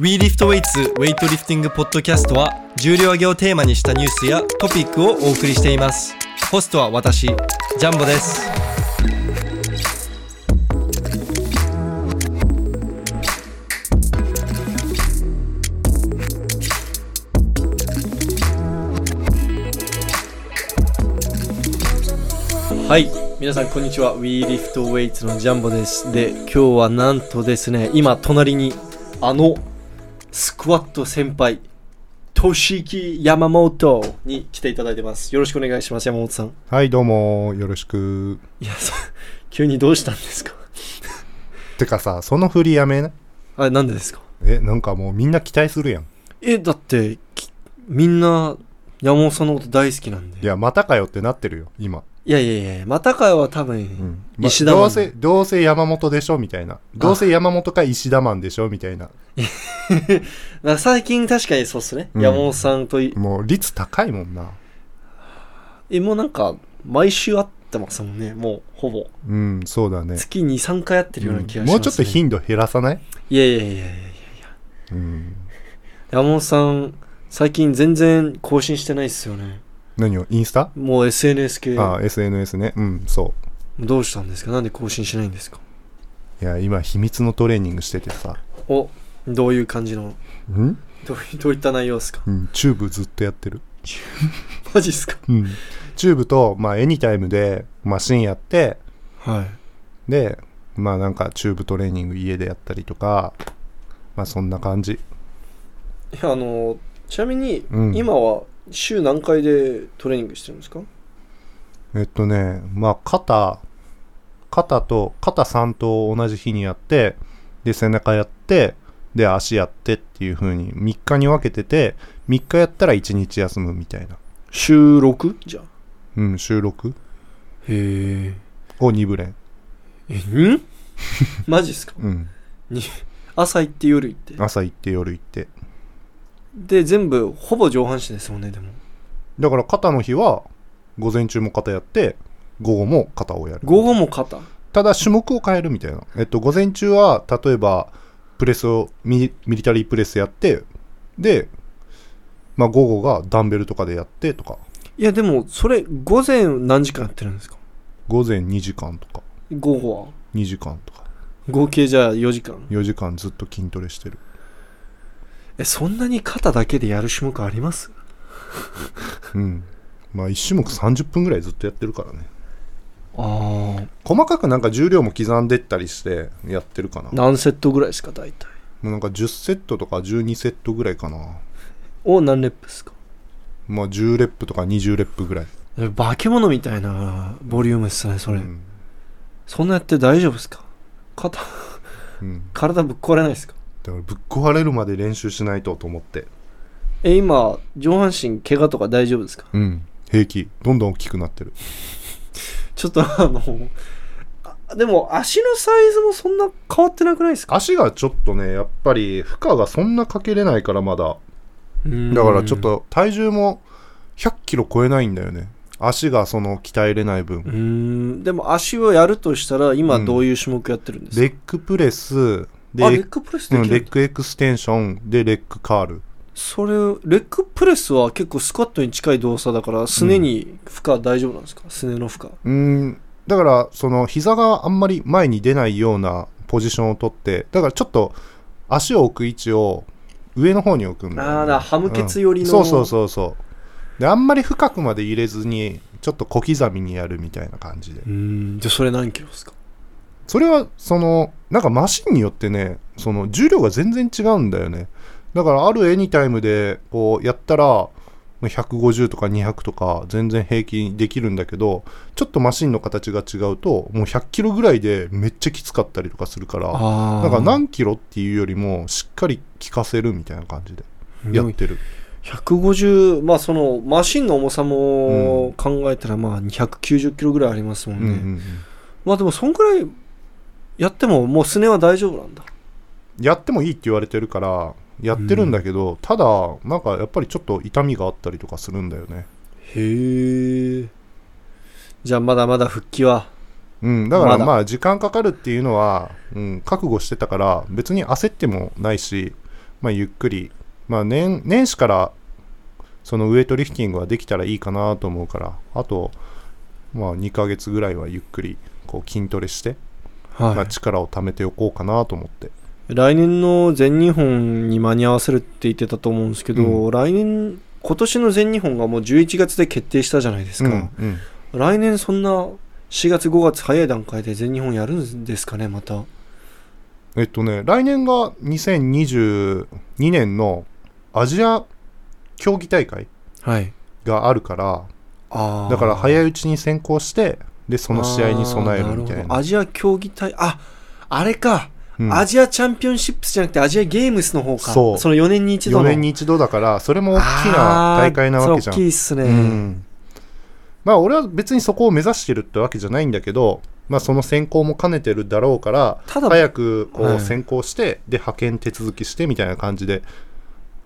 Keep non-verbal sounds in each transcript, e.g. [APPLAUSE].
WeLiftWeights ウェイトリフティングポッドキャストは重量挙げをテーマにしたニュースやトピックをお送りしています。ホストは私ジャンボです。はい皆さんこんにちは。WeLiftWeights のジャンボです。で今日はなんとですね今隣にあのスクワット先輩トシキ山本に来ていただいてますよろしくお願いします山本さんはい、どうも、よろしく。いやそ [LAUGHS] 急にどうしたんですか？[LAUGHS] てかさ、その振りやめな。あれなんでですか？え、なんかもうみんな期待するやん。えだってきみんな山本さんのこと大好きなんでいや、またかよってなってるよ、今。いやいやいやまたかは多分、石田マン。どうせ、どうせ山本でしょみたいな。どうせ山本か石田マンでしょみたいな。[LAUGHS] 最近確かにそうっすね、うん。山本さんといもう率高いもんな。えもうなんか毎週会ってますもんね。もうほぼ。うん、そうだね。月23回会ってるような気がします、ね。もうちょっと頻度減らさない？いやいやいやいやいや。うん。山本さん最近全然更新してないっすよね何を？インスタ？もう SNS 系。ああ、SNS ね。うん、そどうしたんですか？なんで更新しないんですか？う。いや、今、秘密のトレーニングしててさ。おどういう感じの？うん？どういどういった内容ですか？うん、チューブずっとやってる。[LAUGHS] マジっすか？うん。チューブと、まあ、エニタイムでマシンやって、はい。でまあなんかチューブトレーニング家でやったりとかまあそんな感じ。いやあのちなみに、うん。今は週何回でトレーニングしてるんですか？えっとねまあ肩肩と肩3と同じ日にやってで背中やってで足やってっていう風に3日に分けてて3日やったら1日休むみたいな。週 6? じゃあ。うん収録へえ。を2ブレンえん？[LAUGHS] マジっすか？うん。朝行って夜行って。朝行って夜行ってで全部ほぼ上半身ですもんねでも。だから肩の日は午前中も肩やって午後も肩をやる。午後も肩。ただ種目を変えるみたいな。えっと、午前中は、例えば、プレスをミ、ミリタリープレスやって、で、まあ午後がダンベルとかでやってとか、いやでもそれ午前何時間やってるんですか？午前2時間とか、午後は？2時間とか、合計じゃあ4時間。4時間ずっと筋トレしてる。えそんなに肩だけでやる種目あります？うん。まあ1種目30分ぐらいずっとやってるからね。ああ細かくなんか重量も刻んでったりしてやってるかな。も何セットぐらいですか大体？うなんか10セットとか12セットぐらいかな。を何レップですか？まあ10レップとか20レップぐらい。え化け物みたいなボリュームですねそれ、うん。そんなやって大丈夫ですか？肩うん。体ぶっ壊れないですか？だからぶっ壊れるまで練習しないとと思って。え今上半身怪我とか大丈夫ですか？うん。平気。どんどん大きくなってる。[LAUGHS] ちょっとあのあでも足のサイズもそんな変わってなくないですか？足がちょっとね、やっぱり負荷がそんなかけれないからまだ。だからちょっと体重も100キロ超えないんだよね。足がその鍛えれない分う。ーんでも足をやるとしたら今どういう種目やってるんですか、レッグプレス、レッグプレスでうんレッグエクステンション、で、レッグカール。それレッグプレスは結構スクワットに近い動作だからすねに負荷大丈夫なんですか？すねの負荷。うん。だから、その膝があんまり前に出ないようなポジションをとって、だからちょっと足を置く位置を上の方に置くんだよね、ああハムケツ寄りの、そうそうそうそう。であんまり深くまで入れずにちょっと小刻みにやるみたいな感じで。うーん。じゃあそれ何キロですか？それはそのなんかマシンによってねその重量が全然違うんだよね。だからあるエニタイムでこうやったら150とか200とか全然平気にできるんだけどちょっとマシンの形が違うともう100キロぐらいでめっちゃきつかったりとかするからあなんか何キロっていうよりもしっかり効かせるみたいな感じでやってる。150まあそのマシンの重さも考えたらまあ290キロぐらいありますもんね、うんうんうん。まあでもそんくらいやってももうすねは大丈夫なんだ。やってもいいって言われてるからやってるんだけど、ただなんかやっぱりちょっと痛みがあったりとかするんだよね。へえ。じゃあまだまだ復帰は。うん、だからまあ時間かかるっていうのは、うん、覚悟してたから別に焦ってもないしまあ、ゆっくり、まあ年、年始からそのウエイトリフティングはできたらいいかなと思うからあと、まあ、2ヶ月ぐらいはゆっくりこう筋トレして、はい。まあ、力を貯めておこうかなと思って。来年の全日本に間に合わせるって言ってたと思うんですけど、う来年今年の全日本がもう11月で決定したじゃないですか、うんうん。来年そんな4月5月早い段階で全日本やるんですかねまた。えっとね来年が2022年のアジア競技大会はい。があるからあー。だから早いうちに先行してでその試合に備えるみたいな。アジア競技大ああれか、うん。アジアチャンピオンシップスじゃなくてアジアゲームスの方か。そう。の4年に一度4の年に一度だからそれも大きな大会なわけじゃん。大きいっすね、うん。まあ俺は別にそこを目指してるってわけじゃないんだけど、まあ、その選考も兼ねてるだろうからただ早くこはい。う選考して、で派遣手続きしてみたいな感じで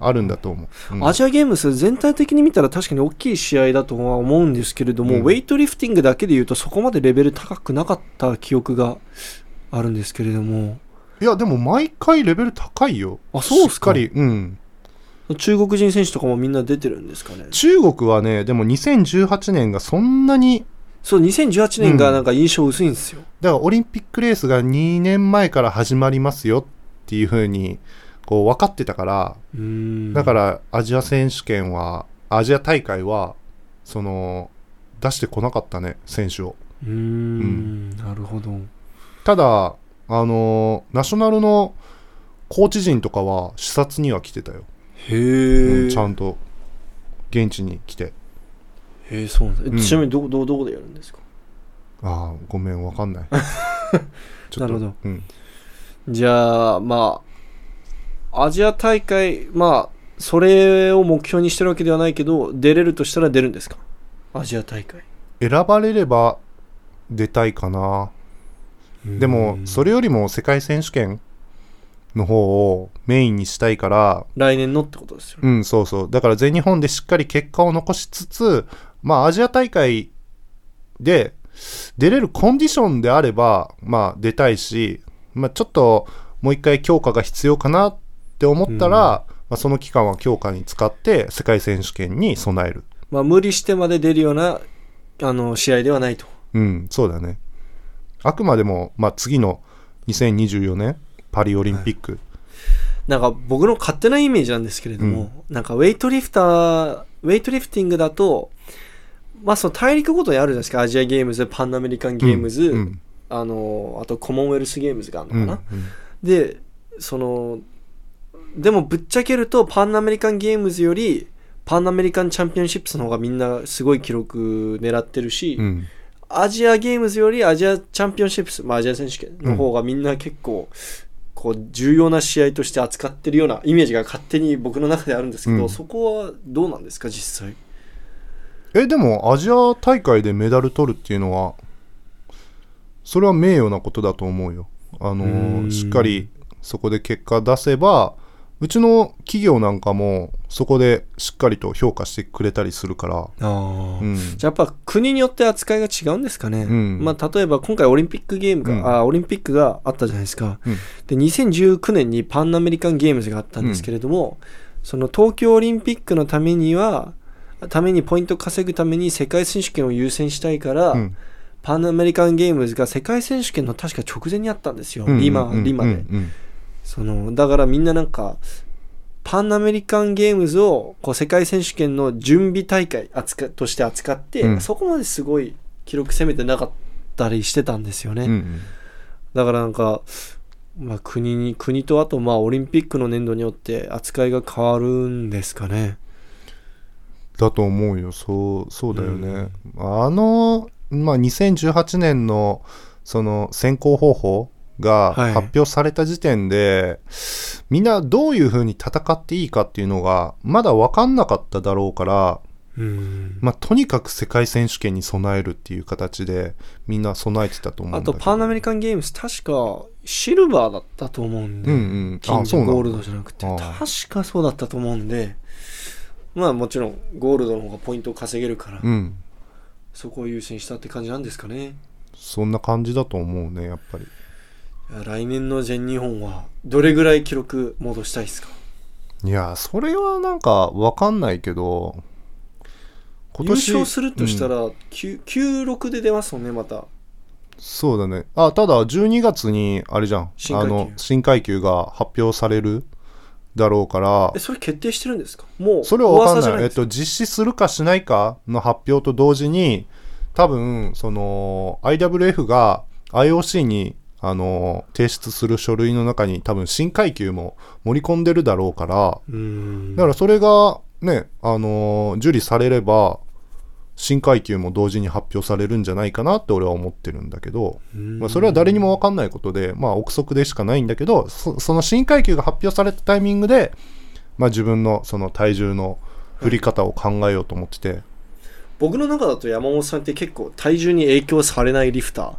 あるんだと思う、うん。アジアゲームス全体的に見たら確かに大きい試合だとは思うんですけれども、うん。ウェイトリフティングだけで言うとそこまでレベル高くなかった記憶があるんですけれども。いやでも毎回レベル高いよ。あそうっすか？しっかり。うん。中国人選手とかもみんな出てるんですかね？中国はねでも2018年がそんなにそう2018年がなんか印象薄いんですよ、だからオリンピックレースが2年前から始まりますよっていう風にこう分かってたからだからアジア選手権はアジア大会はその出してこなかったね選手を。うーん。なるほど。ただあのナショナルのコーチ陣とかは視察には来てたよ、へえ、うんちゃんと現地に来て。へえそうなんだ。えうん。ちなみにどこどこどこでやるんですか？ああごめんわかんない。[LAUGHS] なるほど。うん、じゃあまあアジア大会まあそれを目標にしてるわけではないけど出れるとしたら出るんですか？アジア大会。選ばれれば出たいかな。でもそれれよりも世界選手権の方をメインにしたいから来年のってことですよね、うんそうそう。だから全日本でしっかり結果を残しつつまあアジア大会で出れるコンディションであればまあ出たいし、まあ、ちょっともう一回強化が必要かなって思ったら、うん。まあ、その期間は強化に使って世界選手権に備える。まあ無理してまで出るようなあの試合ではないと。うんそうだね。あくまでも、まあ、次の2024年パリオリンピック、なんか僕の勝手なイメージなんですけれども、なんかウェイトリフター、ウェイトリフティングだと、まあその大陸ごとにあるじゃないですか。アジアゲームズ、パンアメリカンゲームズ、うん。あの、あとコモンウェルスゲームズがあるのかな。うんうん。で、その、でもぶっちゃけるとパンアメリカンゲームズより、パンアメリカンチャンピオンシップスの方がみんなすごい記録狙ってるし、うん。アジアゲームズよりアジアチャンピオンシップス、まあ、アジア選手権の方がみんな結構、こう重要な試合として扱ってるようなイメージが勝手に僕の中であるんですけど、うん。そこはどうなんですか実際？えでもアジア大会でメダル取るっていうのはそれは名誉なことだと思うよ。あのしっかりそこで結果出せばうちの企業なんかもそこでしっかりと評価してくれたりするから、ああ、うん、じゃあやっぱ国によって扱いが違うんですかね、うん。まあ、例えば今回オリンピックゲームが、うん。あオリンピックがあったじゃないですか、うん。で2019年にパンアメリカンゲームズがあったんですけれども、その東京オリンピックのためにはためにポイント稼ぐために世界選手権を優先したいから、うん。パンアメリカンゲームズが世界選手権の確か直前にあったんですよ、うん。リマ、うん。リマで、うんそのだからみんななんかパンアメリカンゲームズをこう世界選手権の準備大会扱として扱って、うん。そこまですごい記録攻めてなかったりしてたんですよね、うんうん。だからなんか、まあ、国に国とあとまあオリンピックの年度によって扱いが変わるんですかね。だと思うよ。そうそうだよね、あの、まあ、2018年のその選考方法がはい。発表された時点で、みんなどういうふうに戦っていいかっていうのがまだ分かんなかっただろうから、うん。まあ、とにかく世界選手権に備えるっていう形でみんな備えてたと思うんあとパンアメリカンゲームズ確かシルバーだったと思うんで、うんうん。金あそうなんだ。ゴールドじゃなくて確かそうだったと思うんで。まあもちろんゴールドの方がポイントを稼げるから、うん。そこを優先したって感じなんですかね。そんな感じだと思うねやっぱり来年の全日本はどれぐらい記録戻したいですか？いやそれはなんかわかんないけど今優年勝するとしたうん。ら、9 96で出ますもんねまた。そうだね。あただ12月にあれじゃん。新階級。あの新階級が発表されるだろうから。えそれ決定してるんですか？もうそれは分かんない。えっと実施するかしないかの発表と同時に多分その IWF が IOC にあの提出する書類の中に多分新階級も盛り込んでるだろうからだからそれがねあの受理されれば新階級も同時に発表されるんじゃないかなって俺は思ってるんだけど、まあ、それは誰にも分かんないことでまあ憶測でしかないんだけどそその新階級が発表されたタイミングで、まあ、自分のその体重の振り方を考えようと思ってて、僕の中だと山本さんって結構体重に影響されないリフター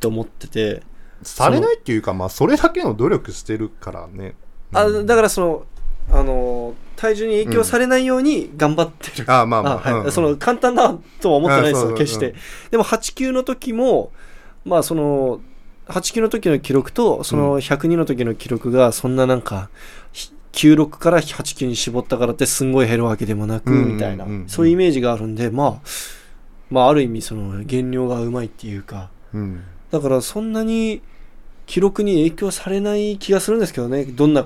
と思っててされないっていうかまあそれだけの努力してるからね。あうん。だからそのあの体重に影響されないように頑張ってる、あまあまああはい。うん。その簡単だとは思ってないですよ決して、うん。でも8級の時もまあその8級の時の記録とその102の時の記録がそんななんかひ96から8級に絞ったからってすんごい減るわけでもなくうん。うん。うん。みたいなそういうイメージがあるんでまあまあある意味その減量がうまいっていうかうんだからそんなに記録に影響されない気がするんですけどね。どんな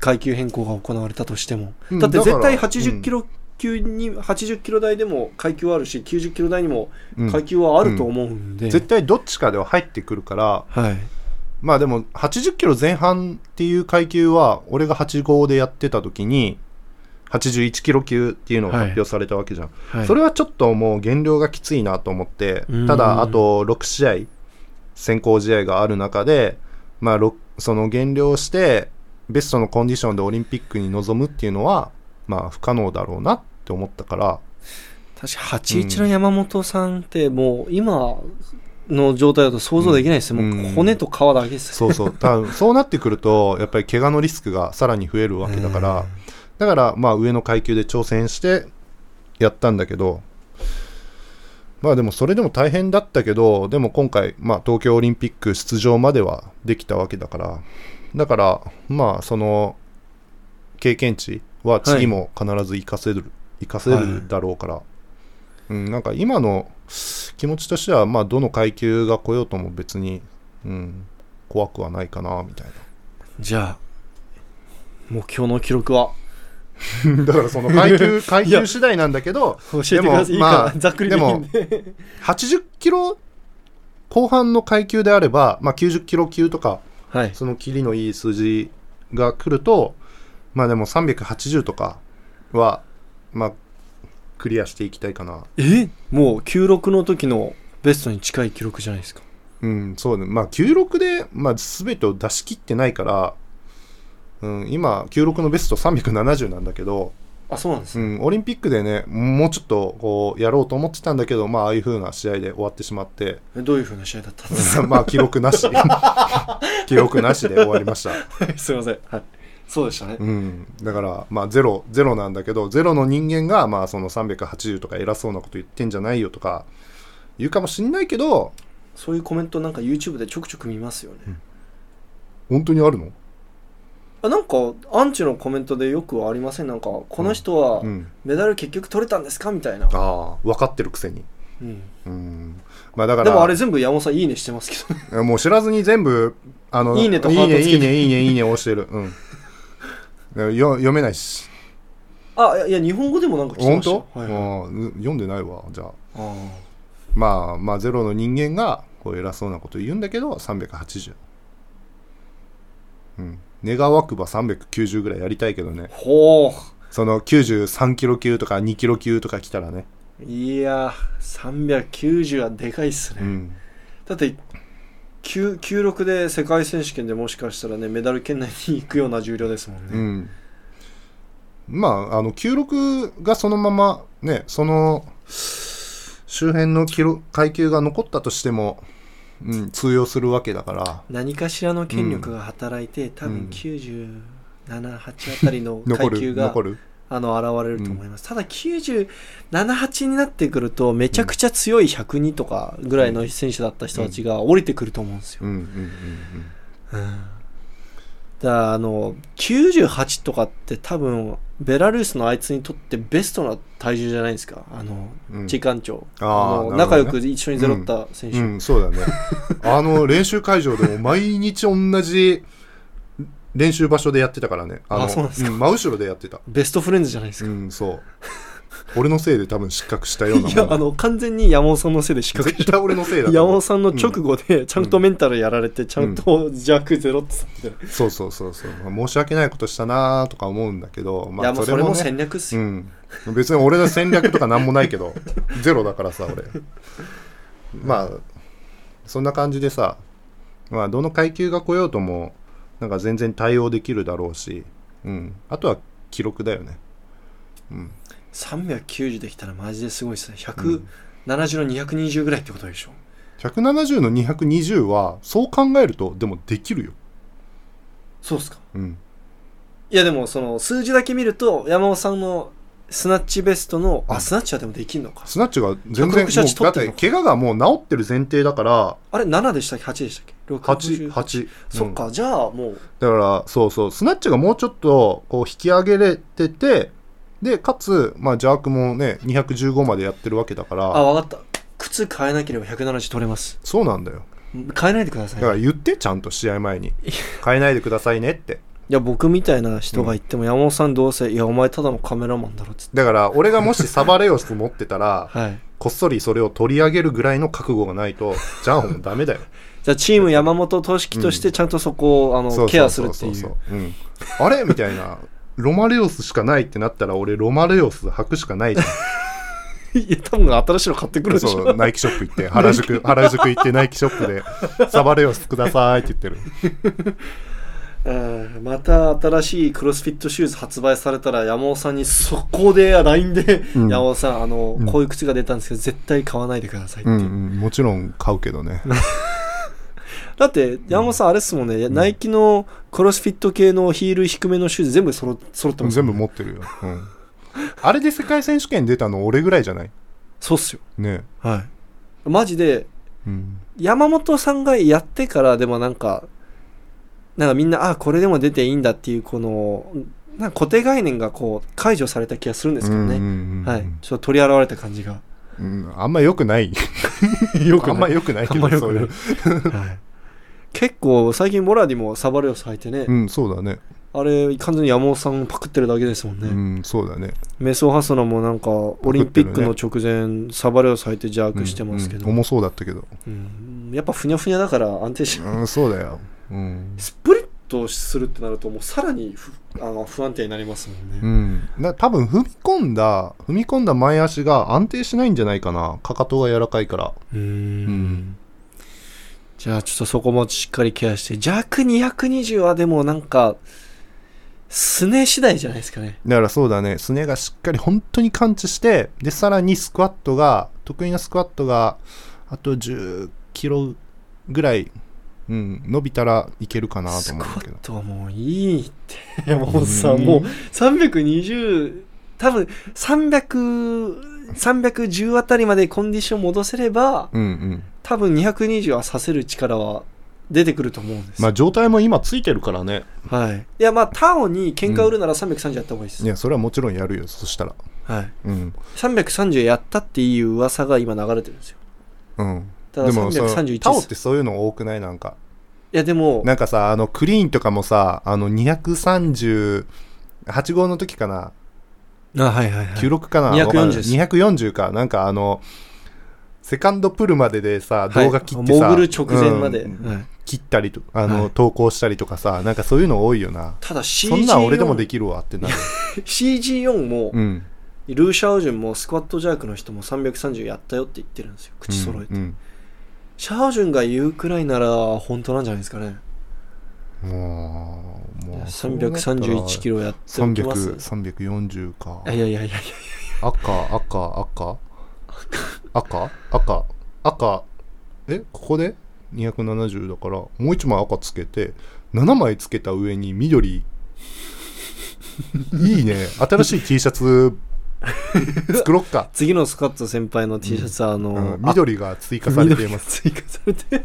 階級変更が行われたとしても、うんだって絶対だから80キロ級に、80キロ台でも階級はあるし90キロ台にもうん。階級はあると思うんで、絶対どっちかでは入ってくるから。はい。まあでも80キロ前半っていう階級は俺が85でやってた時に81キロ級っていうのが発表されたわけじゃん、はい。それはちょっともう減量がきついなと思って。うん。ただあと6試合先行試合がある中でまあろその減量してベストのコンディションでオリンピックに臨むっていうのはまあ不可能だろうなって思ったから。確か81の山本さんってもう今の状態だと想像できないですよ、うん。もう骨と皮だけですそうそう。多分そうなってくるとやっぱり怪我のリスクがさらに増えるわけだから、だからまあ上の階級で挑戦してやったんだけどまあでもそれでも大変だったけどでも今回、まあ、東京オリンピック出場まではできたわけだから。だからまあその経験値は次も必ず活かせる、活かせるだろうから、うん、なんか今の気持ちとしてはまあどの階級が来ようとも別に、うん、怖くはないかなみたいな。じゃあ目標の記録は？[LAUGHS] だからその階級 [LAUGHS] 階級次第なんだけどでもまあらざっくりでいいんで。80キロ後半の階級であれば、まあ、90キロ級とかはい。そのキリのいい数字が来るとまあでも380とかはまあクリアしていきたいかな。え？もう96の時のベストに近い記録じゃないですか。うんそうね。まあ96で、まあ、全てを出し切ってないから、うん、今96のベスト370なんだけどあそうなんですね、うん、オリンピックでねもうちょっとこうやろうと思ってたんだけど、まあ、ああいう風な試合で終わってしまって。えどういう風な試合だったんです [LAUGHS] まあ記録なし。[LAUGHS] 記録なしで終わりました、か [LAUGHS] すいません。はい。そうでしたね、うん、だからまあゼロゼロなんだけどゼロの人間がまあその380とか偉そうなこと言ってんじゃないよとか言うかもしんないけどそういうコメントなんか YouTube でちょくちょく見ますよね、本当にあるの？あなんかアンチのコメントでよくありません？なんかこの人はうん。メダル結局取れたんですか？みたいな、ああ分かってるくせに。うん。うん。まあだからでもあれ全部山本さんいいねしてますけどね。[LAUGHS] もう知らずに全部あのいいねといいハートつけて。ねいいねいいねいいね押してるうんよ読めないしあいやいや日本語でもなんか来て本ました当、よはいはいああ読んでないわじゃああまあまあゼロの人間がこう偉そうなこと言うんだけど380うん願わくば390ぐらいやりたいけどね。ーほその93キロ級とか2キロ級とか来たらね。ういや390はでかいっすね、うん。だって9 96で世界選手権でもしかしたらねメダル圏内に行くような重量ですもんね、うん。まああの96がそのままねその周辺のキロ階級が残ったとしても、うん、通用するわけだから。何かしらの権力が働いて、多分うん97、8あたりの階級があの現れると思います、ただ97、8になってくるとめちゃくちゃ強い102とかぐらいの選手だった人たちが降りてくると思うんですよ、うん。うん。うん。うん。うんだあの98とかって多分ベラルーシのあいつにとってベストな体重じゃないですか？あの、うん時間長あの仲良く一緒にゼロった選手、うん、そうだね。あの、練習会場でも [LAUGHS] 毎日同じ練習場所でやってたからね。あのあそうなんですか真後ろでやってた。ベストフレンズじゃないですか、うん、そう。俺のせいで多分失格したようなもんいやあの完全に山本さんのせいで失格。絶対俺のせいだと思う。山本さんの直後でちゃんとメンタルやられてちゃんと弱ゼロって言ってそうそうそうそう、まあ申し訳ないことしたなとか思うんだけど、まあ、いやもうそれもね。戦略っすよ、うん、別に俺の戦略とか何もないけど [LAUGHS] ゼロだからさ俺。まあそんな感じでさまあどの階級が来ようともなんか全然対応できるだろうし、うん、あとは記録だよね。うん390できたらマジですごいですね。うん。170の220ぐらいってことでしょ。170の220はそう考えるとでもできるよ、そうっすか。うん、いやでもその数字だけ見ると山本さんのスナッチベストのうん。あスナッチはでもできんのか。スナッチが全然も168うだって怪我がもう治ってる前提だから。あれ7でしたっけ？8でしたっけ？8 8 8そっか、じゃあもう。だからそうそう。スナッチがもうちょっとこう引き上げれててでかつ、まあ、邪悪もね215までやってるわけだかあら分かった。靴変えなければ170取れます。そうなんだよ。変えないでください。だから言ってちゃんと試合前に。変えないでくださいねって。いや僕みたいな人が言っても、山本さんどうせいやお前ただのカメラマンだろっつって。だから俺がもしサバレオス持ってたら [LAUGHS] はい。こっそりそれを取り上げるぐらいの覚悟がないとジャンホもダメだよ。[LAUGHS] じゃあチーム山本投手としてちゃんとそこをあのケアするってそいう。あれ？みたいなロマレオスしかないってなったら俺ロマレオス履くしかないじゃん。[LAUGHS] いや多分新しいの買ってくるでしょ。そうナイキショップ行って原宿原宿行ってナイキショップでサバレオスくださいって言ってる。う [LAUGHS] んまた新しいクロスフィットシューズ発売されたら山本さんに速攻で LINE で、うん。山本さんあの、うん。こういう靴が出たんですけど絶対買わないでくださいって、うんうん、もちろん買うけどね [LAUGHS] だって山本さんあれっすもんね、ナイキのクロスフィット系のヒール低めのシューズ全部揃揃ってます。全部持ってるよ、うん、あれで世界選手権出たの俺ぐらいじゃない？そうっすよ。ね。はい。マジでうん。山本さんがやってからでもなんかなんかみんなあこれでも出ていいんだっていうこのなんか固定概念がこう解除された気がするんですけどね、うんうんうんはい。ちょっと取り払われた感じが。うん。あんま良くない。よあんま良くないけあんまどそう良くない。いう。はい、結構最近モラディもサバレオス履いてね、うんそうだね。あれ完全に山本さんパクってるだけですもんね、うんそうだね。メソハスナもなんかオリンピックの直前、サバレオス履いてジャークしてますけど、うん重そうだったけど。うん。やっぱふにゃふにゃだから安定しうんそうだよ。うん。スプリットするってなるともうさらにふあの不安定になりますもんね、うん、だ多分踏み込んだ踏み込んだ前足が安定しないんじゃないかな。かかとが柔らかいから。うーん。うんじゃあちょっとそこもしっかりケアして。弱220はでもなんかすね次第じゃないですかね。だからそうだね。すねがしっかり本当に感知してでさらにスクワットが得意なスクワットがあと10キロぐらい、うん、伸びたらいけるかなとスクワ思うけど。ットはもういいって。山本さうん。んもう320多分300 310あたりまでコンディション戻せればうんうん多分220はさせる力は出てくると思うんですまあ状態も今ついてるからね。はい、いやまあタオに喧嘩売るなら330やった方がいいです、いやそれはもちろんやるよそしたら。はい、うん。330やったっていう噂が今流れてるんですよ。うん。ただでもその331タオってそういうの多くないなんか。いやでもなんかさあのクリーンとかもさあの238号の時かな？あはいはいはい。96かな、240わかんない。です。240か。なんかあのセカンドプルまででさはい。動画切ってさ、潜る直前まで、うん。はい。切ったりとあの、はい。投稿したりとかさなんかそういうの多いよな。ただ CG4 そんなん俺でもできるわってなる。CG4 も、うん。ルーシャオジュンもスクワットジャークの人も330やったよって言ってるんですよ。口揃えて、うんシャオジュンが言うくらいなら本当なんじゃないですかね。うんもうもう331キロロやってます。340か。いやいやいやいや。赤赤赤？赤？赤。赤。え？ここで？270だからもう1枚赤つけて7枚つけた上に緑。[LAUGHS] いいね。新しい T シャツ作ろっか、[LAUGHS] 次のスカット先輩の T シャツはあの、うん。あ緑が追加されています。追加されて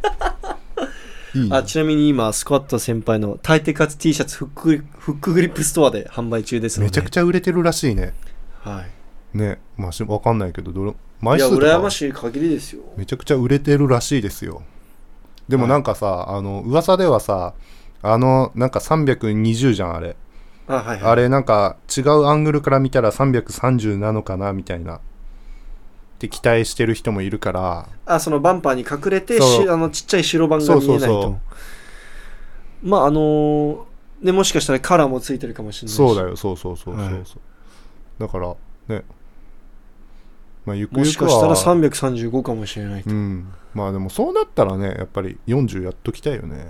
いいね。あちなみに今スクワット先輩の大抵活 T シャツフックグリフックグリップストアで販売中ですので。めちゃくちゃ売れてるらしいね。はい。ね。まあしわかんないけどどれ枚いや数とか。羨ましい限りですよ。めちゃくちゃ売れてるらしいですよ。でもなんかさ、あの噂ではさあのなんか320じゃんあれ、あはいはい。あれなんか違うアングルから見たら330なのかなみたいな。って期待してる人もいるから。あそのバンパーに隠れてあのちっちゃい白板が見えないと。まああのーねもしかしたらカラーもついてるかもしれないし。そうだよ。そうそうそうそうそう、はい。だからねまあゆくもゆくしかしたらは335かもしれないと、うん。まあでもそうなったらねやっぱり40やっときたいよね。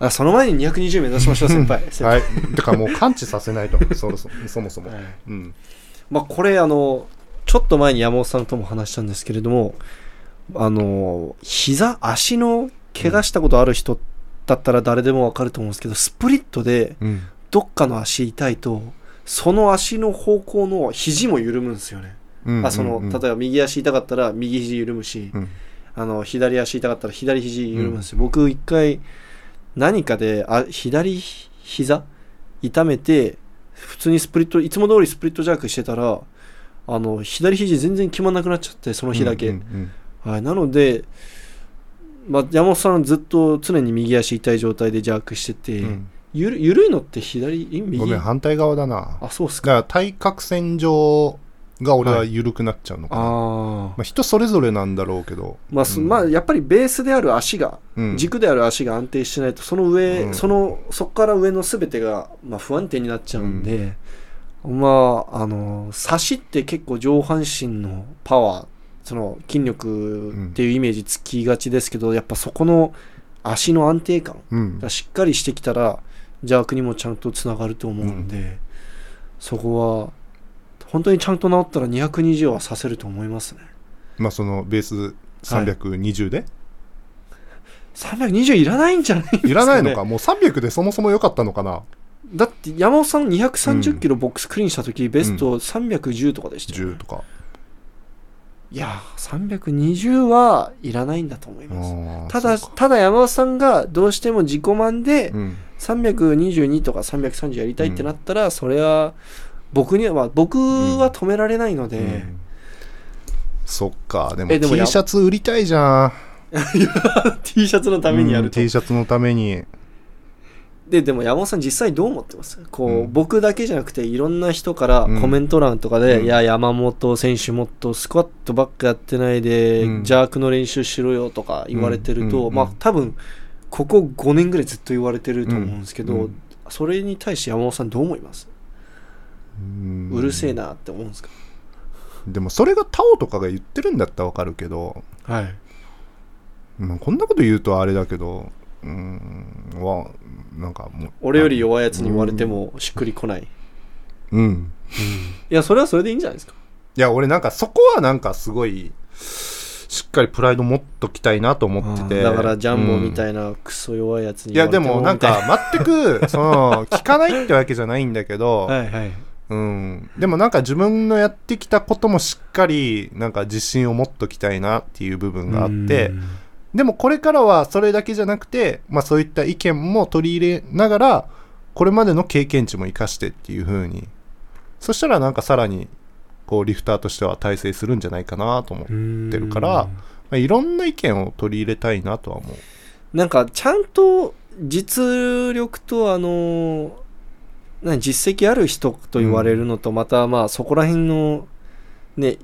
あその前に220目指しましょう先輩。はい。だからもう感知させないと。[LAUGHS] そもそもそもそも、はい。うん。まあこれあのちょっと前に山本さんとも話したんですけれどもあの膝足の怪我したことある人だったら誰でもわかると思うんですけどスプリットでうん。どっかの足痛いとその足の方向の肘も緩むんですよね、うんあそのうんうん。例えば右足痛かったら右肘緩むし、うん。あの左足痛かったら左肘緩むんですよ、僕一回何かであ左膝痛めて普通にスプリットいつも通りスプリットジャークしてたらあの左肘全然決まんなくなっちゃってその日だけ、うんうんはい、なので、まあ、山本さんずっと常に右足痛い状態でジャークしてて、うんゆる緩いのって左え右？ごめん反対側だな。あそうっすか。だから対角線上が俺は緩くなっちゃうのかな、ああまあ、人それぞれなんだろうけど。まあ、すうん。まあやっぱりベースである足がうん。軸である足が安定してないとその上、うん。そのそこから上の全てが、まあ、不安定になっちゃうんで、まああの差しって結構上半身のパワーその筋力っていうイメージつきがちですけど、やっぱそこの足の安定感うん。がしっかりしてきたら邪悪にもちゃんとつながると思うんで、そこは本当にちゃんと治ったら220はさせると思いますね。まあそのベース320で、320いらないんじゃないですか、ね、い、らないのか？もう300でそもそも良かったのかな？だって山本さん230キロボックスクリーンした時、ベスト310とかでしたよ、ね。10とかいや320はいらないんだと思います。ただただ山本さんがどうしても自己満でうん。322とか330やりたいってなったら、それは僕には、まあ、僕は止められないので、うん。そっか。でもえでも T やシャツ売りたいじゃん。[LAUGHS] T シャツのためにやうんると、T シャツのためにででも山本さん実際どう思ってます？こう、うん。僕だけじゃなくていろんな人からうん。コメント欄とかで、うん。いや山本選手もっとスクワットばっかやってないで、うん。ジャークの練習しろよとか言われてると、まあ多分ここ5年ぐらいずっと言われてると思うんですけど、うん。それに対して山本さんどう思います、うん。うるせえなって思うんですか？でもそれがタオとかが言ってるんだったらわかるけど、はい。まあ、こんなこと言うとあれだけどうん。はなん。かもう俺より弱いやつに言われてもしっくりこない、うん。いやそれはそれでいいん。じゃないですかいや俺なん。かそこはなん。かすごいしっかりプライド持っときたいなと思っててだからジャンボみ、たいなクソ弱いやつうん。いやに言われてでもなん。か全くその聞かないってわけじゃないん。だけど、はいはいうん、でもなん。か自分のやってきたこともしっかりなん。か自信を持っときたいなっていう部分があってうん。でもこれからはそれだけじゃなくて、まあ、そういった意見も取り入れながらこれまでの経験値も生かしてっていう風に。そしたらなんかさらにこうリフターとしては大成するんじゃないかなと思う、まてるからあ、いろんな意見を取り入れたいなとは思う。なんかちゃんと実力とあの何実績ある人と言われるのとまたまあそこら辺のね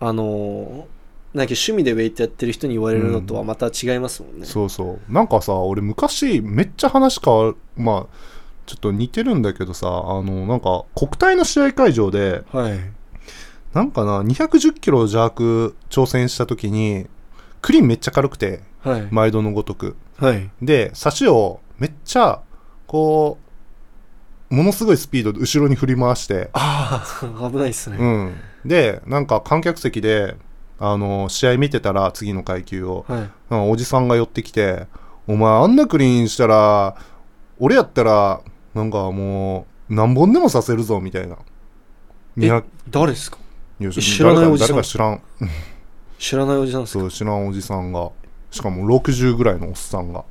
あのなんか趣味でウェイトやってる人に言われるのとはまた違いますもんね、そうそう。なんかさ俺昔めっちゃ話変わるまあちょっと似てるんだけどさあのなんか国体の試合会場ではい。なんかな210キロ弱挑戦した時にクリーンめっちゃ軽くてはい。毎度のごとく。はい。で差しをめっちゃこうものすごいスピードで後ろに振り回してああ危ないっすね、うん。でなんか観客席であの試合見てたら次の階級をはい。おじさんが寄ってきて「お前あんなクリーンしたら俺やったらなんかもう何本でもさせるぞ」みたいな。え200誰ですか？知らないおじさん。誰か知らん。知らないおじさんですか？そう知らんおじさんが。しかも60ぐらいのおっさんが。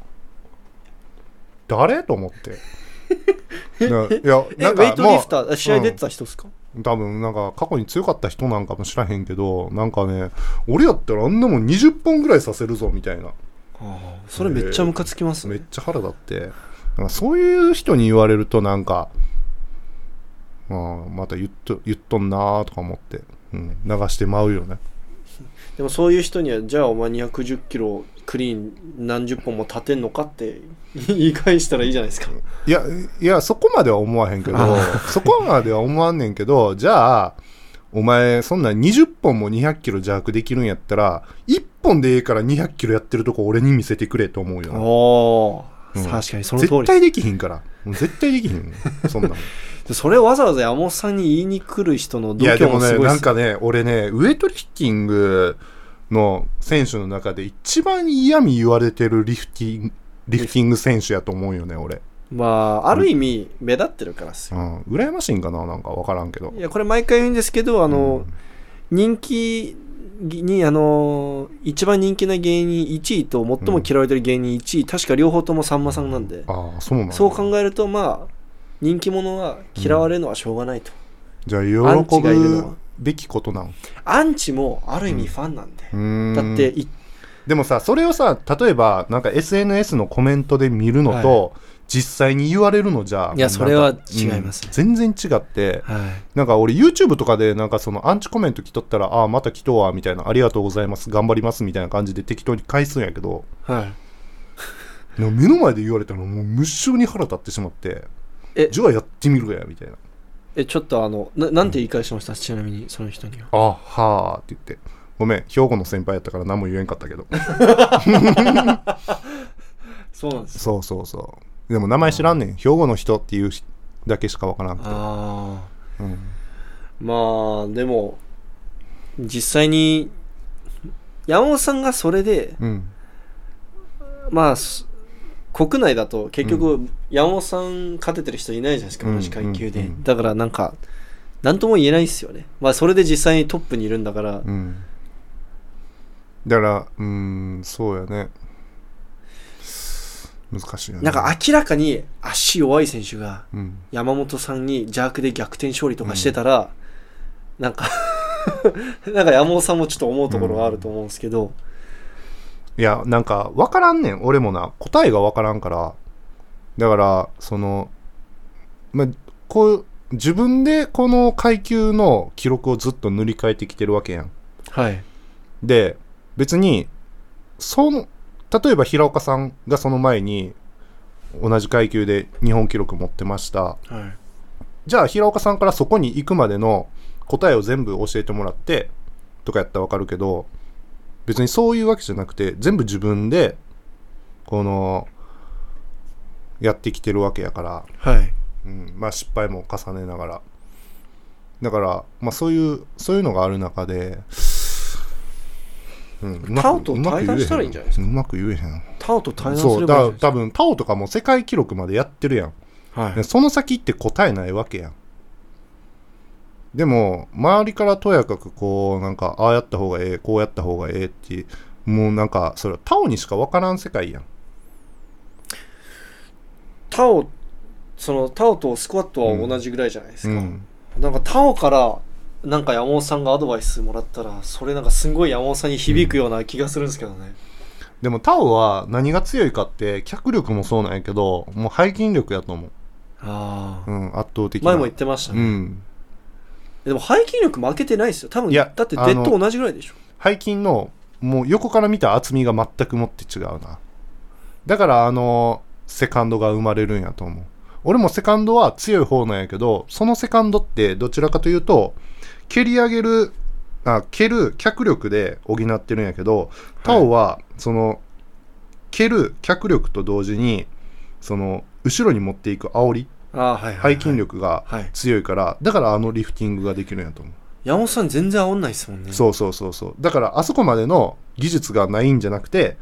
誰？と思って。[LAUGHS] ないやなんかェイトリフター試合出てた人ですか、多分なんか過去に強かった人なんかも知らへんけどなんかね俺やったらあんなもん20本ぐらいさせるぞみたいな。それめっちゃムカつきますね。めっちゃ腹立って。なんかそういう人に言われるとなんか、まあ、また言っと言っとんなーとか思って、うん、流してまうよね。でもそういう人にはじゃあお前210キロクリーン何十本も立てんのかって [LAUGHS] 言い返したらいいじゃないですか。いやいやそこまでは思わへんけどあそこまでは思わんねんけどじゃあお前そんな20本も200キロ弱できるんやったら1本でええから200キロやってるとこ俺に見せてくれと思うよ。なおうん。確かにその通り。絶対できひんから。絶対できひん。[LAUGHS] そんなの。でそれをわざわざ山本さんに言いに来る人の度いやでも胸もすごいっすねなんかね俺ねウエイトリフティングの選手の中で一番嫌味言われてるリフティングリフティング選手やと思うよね俺。まあある意味目立ってるからっすよ、うん。羨ましいんかななんか分からんけど。いやこれ毎回言うんですけどあの、うん。人気にあの一番人気な芸人1位と最も嫌われてる芸人1位、確か両方ともさんまさんなんで、ああそうなんだそう考えるとまあ人気者は嫌われるのはしょうがないと、じゃあアン喜チがいるのは。ぶべきことなん？アンチもある意味ファンなんで、うーん。だっていでもさそれをさ例えばなんか SNS のコメントで見るのと、実際に言われるのじゃいやそれは違います。ねうん。全然違ってはい。なんか俺 YouTube とかでなんかそのアンチコメント来とったらああまた来とうわみたいなありがとうございます頑張りますみたいな感じで適当に返すんやけどはい。目の前で言われたらもう無性に腹立ってしまってえ？じゃあやってみるやみたいなえちょっとあのななんて言い返しました？ちなみにその人には。あはあって言って。ごめん兵庫の先輩やったから何も言えんかったけど。[LAUGHS] そうなんです。そうそうそう。でも名前知らんねん。兵庫の人っていうだけしかわからんくて、ああうん、まあでも実際に山本さんがそれでうん。まあす国内だと結局山本さん勝ててる人いないじゃないですか、うん同じ階級で、うんうん。だからなんか何とも言えないですよね。まあそれで実際にトップにいるんだから、うん。だからうーんそうやね。難しいよね。なんか明らかに足弱い選手がうん。山本さんに邪悪で逆転勝利とかしてたら、なんか [LAUGHS] なんか山本さんもちょっと思うところがあると思うんですけど、いやなんか分からんねん。俺もな。答えが分からんから。だからそのまあこう自分でこの階級の記録をずっと塗り替えてきてるわけやん。はい。で別にその例えば平岡さんがその前に同じ階級で日本記録持ってました。はい。じゃあ平岡さんからそこに行くまでの答えを全部教えてもらってとかやったらわかるけど別にそういうわけじゃなくて全部自分でこのやってきてるわけやから、はい。うん、まあ失敗も重ねながら。だからまあそういうそういうのがある中で、うん、タオと対談したらいいんじゃないですか？うまく言えへん。タオと対談すそうだればいいじゃないです多分タオとかも世界記録までやってるやん。かはい。でその先って答えないわけやん。でも、周りからとやかくこう、なんか、ああやった方がええ、こうやった方がええって、もうなんか、それはタオにしか分からん世界やん。タオそのタオとスクワットは同じぐらいじゃないですか、うん。なんかタオからなんか山本さんがアドバイスもらったらそれなんかすごい山本さんに響くような気がするんですけどね、でもタオは何が強いかって、脚力もそうなんやけど、もう背筋力やと思う。ああ、うん、圧倒的な。前も言ってましたね、うん。でも背筋力負けてないですよ多分いやだってデッド同じぐらいでしょ背筋の、もう横から見た厚みが全くもって違うな。だから、あの、セカンドが生まれるんやと思う。俺もセカンドは強い方なんやけど、そのセカンドってどちらかというと、蹴り上げる、あ蹴る脚力で補ってるんやけど、タオは、その、蹴る脚力と同時に、その、後ろに持っていく煽り、背筋力がはい。強いから、だからあのリフティングができるんやと思う。山本さん全然煽んないですもんね。そうそうそうそう。だからあそこまでの技術がないんじゃなくて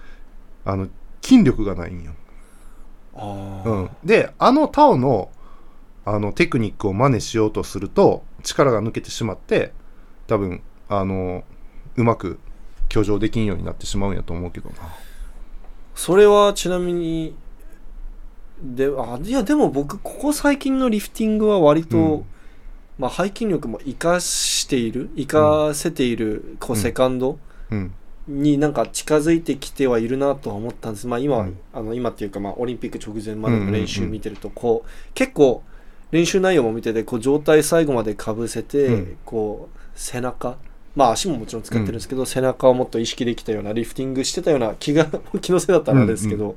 あの筋力がないんよ、ああ、うん、であのタオのあのテクニックを真似しようとすると力が抜けてしまって多分あのうまく居上できんようになってしまうんやと思うけどな。それはちなみにであいやでも僕ここ最近のリフティングは割と、うん。まあ、背筋力も生かしている生かせているこううんセカンドうん。になんか近づいてきてはいるなとは思ったんです、まあ、今,、うん。あの今っていうかまあオリンピック直前までの練習見てるとこう結構練習内容も見ててこう状態最後までかぶせて、うん。こう背中まあ足ももちろん使ってるんですけど、背中をもっと意識できたようなリフティングしてたような気が [LAUGHS] 気のせいだったらあれですけど、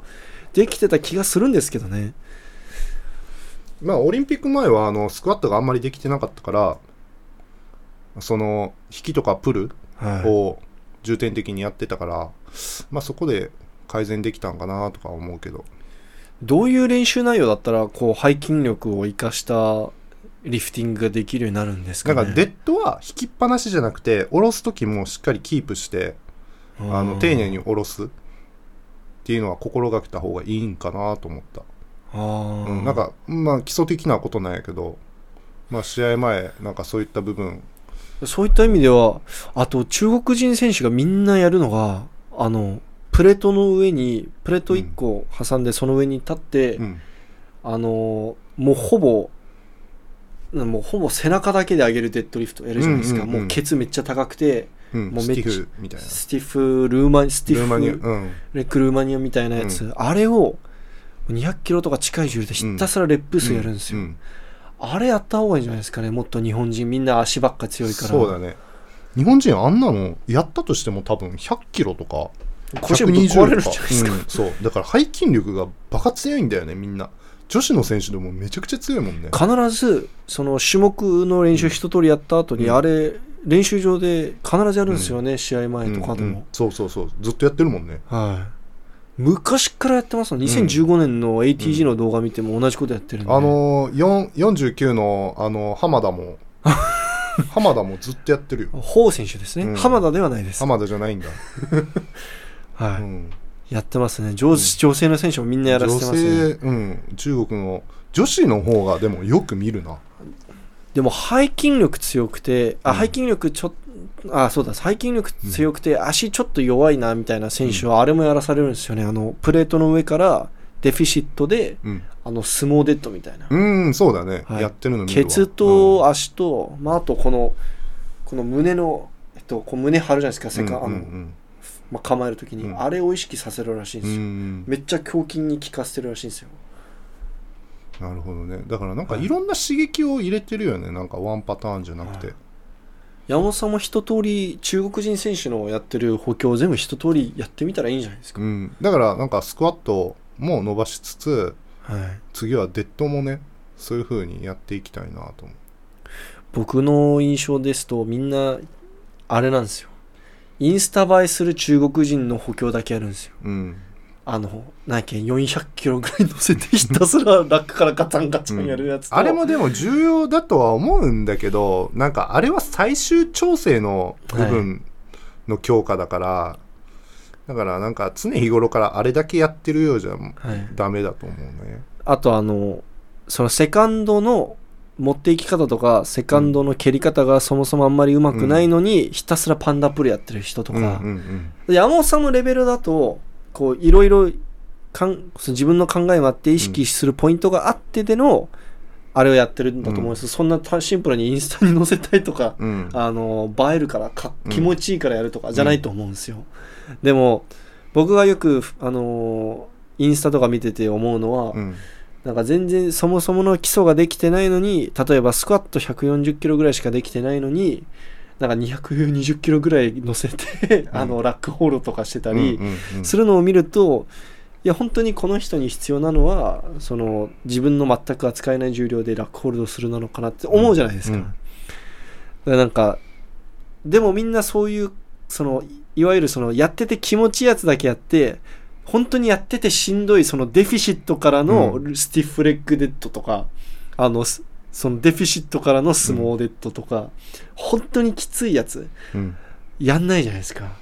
できてた気がするんですけどね。まあオリンピック前はあのスクワットがあんまりできてなかったからその引きとかプルはい。を重点的にやってたから、まあそこで改善できたんかなとか思うけど。どういう練習内容だったらこう背筋力を生かしたリフティングができるようになるんですかね？だからデッドは引きっぱなしじゃなくて下ろす時もしっかりキープしてあの丁寧に下ろすっていうのは心がけた方がいいんかなと思った、あー。うん、なんかまあ基礎的なことなんやけどまあ試合前なんかそういった部分。そういった意味ではあと中国人選手がみんなやるのがあのプレートの上にプレート1個挟んでその上に立って、うん。あのもうほぼもうほぼ背中だけで上げるデッドリフトやるじゃないですか、うんうんうん。もうケツめっちゃ高くてうん、もうめっちゃスティフみたいな。スティフルーマニスティフルーマニアうん。レクルーマニアみたいなやつ、あれを200キロとか近い重量でひたすらレップ数やるんですよ、うん。あれやった方がいいんじゃないですかね。もっと日本人みんな足ばっか強いから。そうだね。日本人あんなのやったとしても多分100キロとか腰ぶっ壊れるんじゃとか、うん。そう。だから背筋力がバカ強いんだよねみんな。女子の選手でもめちゃくちゃ強いもんね。必ずその種目の練習一通りやった後に、うん。あれ練習場で必ずやるんですよね、試合前とかでも。うんうん、そうそうそう。ずっとやってるもんね。はい。昔からやってますの？2015年の ATG の動画見ても同じことやってるんで、あのー、4 49のあの浜田も。[LAUGHS] 浜田もずっとやってるよ。ホウ選手ですね、うん。浜田ではないです、浜田じゃないんだ、[LAUGHS] はい。うん、やってますね。女,、女性の選手もみんなやらせてますね。うん、中国の女子の方がでもよく見るなでも背筋力強くてあうん。背筋力ちょっあそうだ背筋力強くて足ちょっと弱いなみたいな選手はあれもやらされるんですよね。あのプレートの上からデフィシットでうん、あの相撲デッドみたいな。うん、そうだね、はい。やってるのケツと足と、まあ、あとこのこの胸の、えっと、こう胸張るじゃないですか、うんせかあのうんまあ、構えるときに、うん。あれを意識させるらしいんうんうですよ、ん。めっちゃ胸筋に効かせてるらしいんですよなるほどね。だからなんかはい。いろんな刺激を入れてるよね。なんかワンパターンじゃなくて、はい。山本さんも一通り中国人選手のやってる補強を全部一通りやってみたらいいんじゃないですか、うん、だからなんかスクワットも伸ばしつつはい、次はデッドもねそういう風にやっていきたいなと思僕の印象ですとみんなあれなんですよ。インスタ映えする中国人の補強だけやるんですよ。う、うん、あの何やっけ400キロぐらい乗せてひたすらラックからガチャンガチャンやるやつと、あれもでも重要だとは思うんだけどなんかあれは最終調整の部分の強化だから、だからなんか常日頃からあれだけやってるようじゃはい、ダメだと思うね。あとあのそのセカンドの持っていき方とかセカンドの蹴り方がそもそもあんまりうまくないのに、ひたすらパンダプルやってる人とか、うんうん山本さんのレベルだとこういろいろかん自分の考えもあって意識するポイントがあってでの、あれをやってるんだと思うん。です、そんなたシンプルにインスタに載せたいとか、うん。うんあの映えるからかうん。気持ちいいからやるとかじゃないと思うんですよ、でも僕がよくあのインスタとか見てて思うのは、うん。なんか全然そもそもの基礎ができてないのに例えばスクワット140キロぐらいしかできてないのになんか220キロぐらい乗せて、あのラックホールとかしてたりうんうんうん。するのを見るといや本当にこの人に必要なのはその自分の全く扱えない重量でラックホールドするなのかなって思うじゃないですか。うんだからなんかでもみんなそういうそのいわゆるそのやってて気持ちいいやつだけやって本当にやっててしんどいその deficit からのう stiff leg dead とか、あのすその deficit からのスモーデッドとか、本当にきついやつうん。やんないじゃないですか。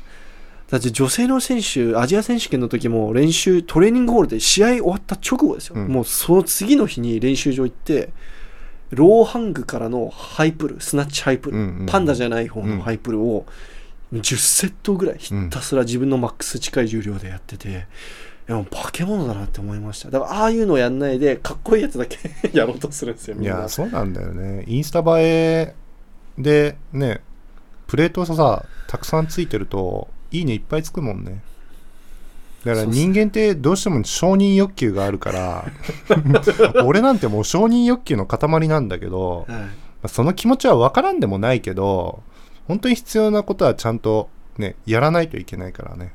だって女性の選手、アジア選手権の時も練習、トレーニングホールで試合終わった直後ですよ。うん。もうその次の日に練習場行って、ローハングからのハイプル、スナッチハイプル、うんうんパンダじゃない方のハイプルを10セットぐらいひたすら自分のマックス近い重量でやってて、もう化け物だなって思いました。だからああいうのをやんないでかっこいいやつだけ [LAUGHS] やろうとするんですよいやそうなんだよね。インスタ映えでねプレートさたくさんついてるといいねいっぱいつくもんね。だから人間ってどうしても承認欲求があるから [LAUGHS] 俺なんてもう承認欲求の塊なんだけど、まはい。あその気持ちは分からんでもないけど本当に必要なことはちゃんとねやらないといけないからね。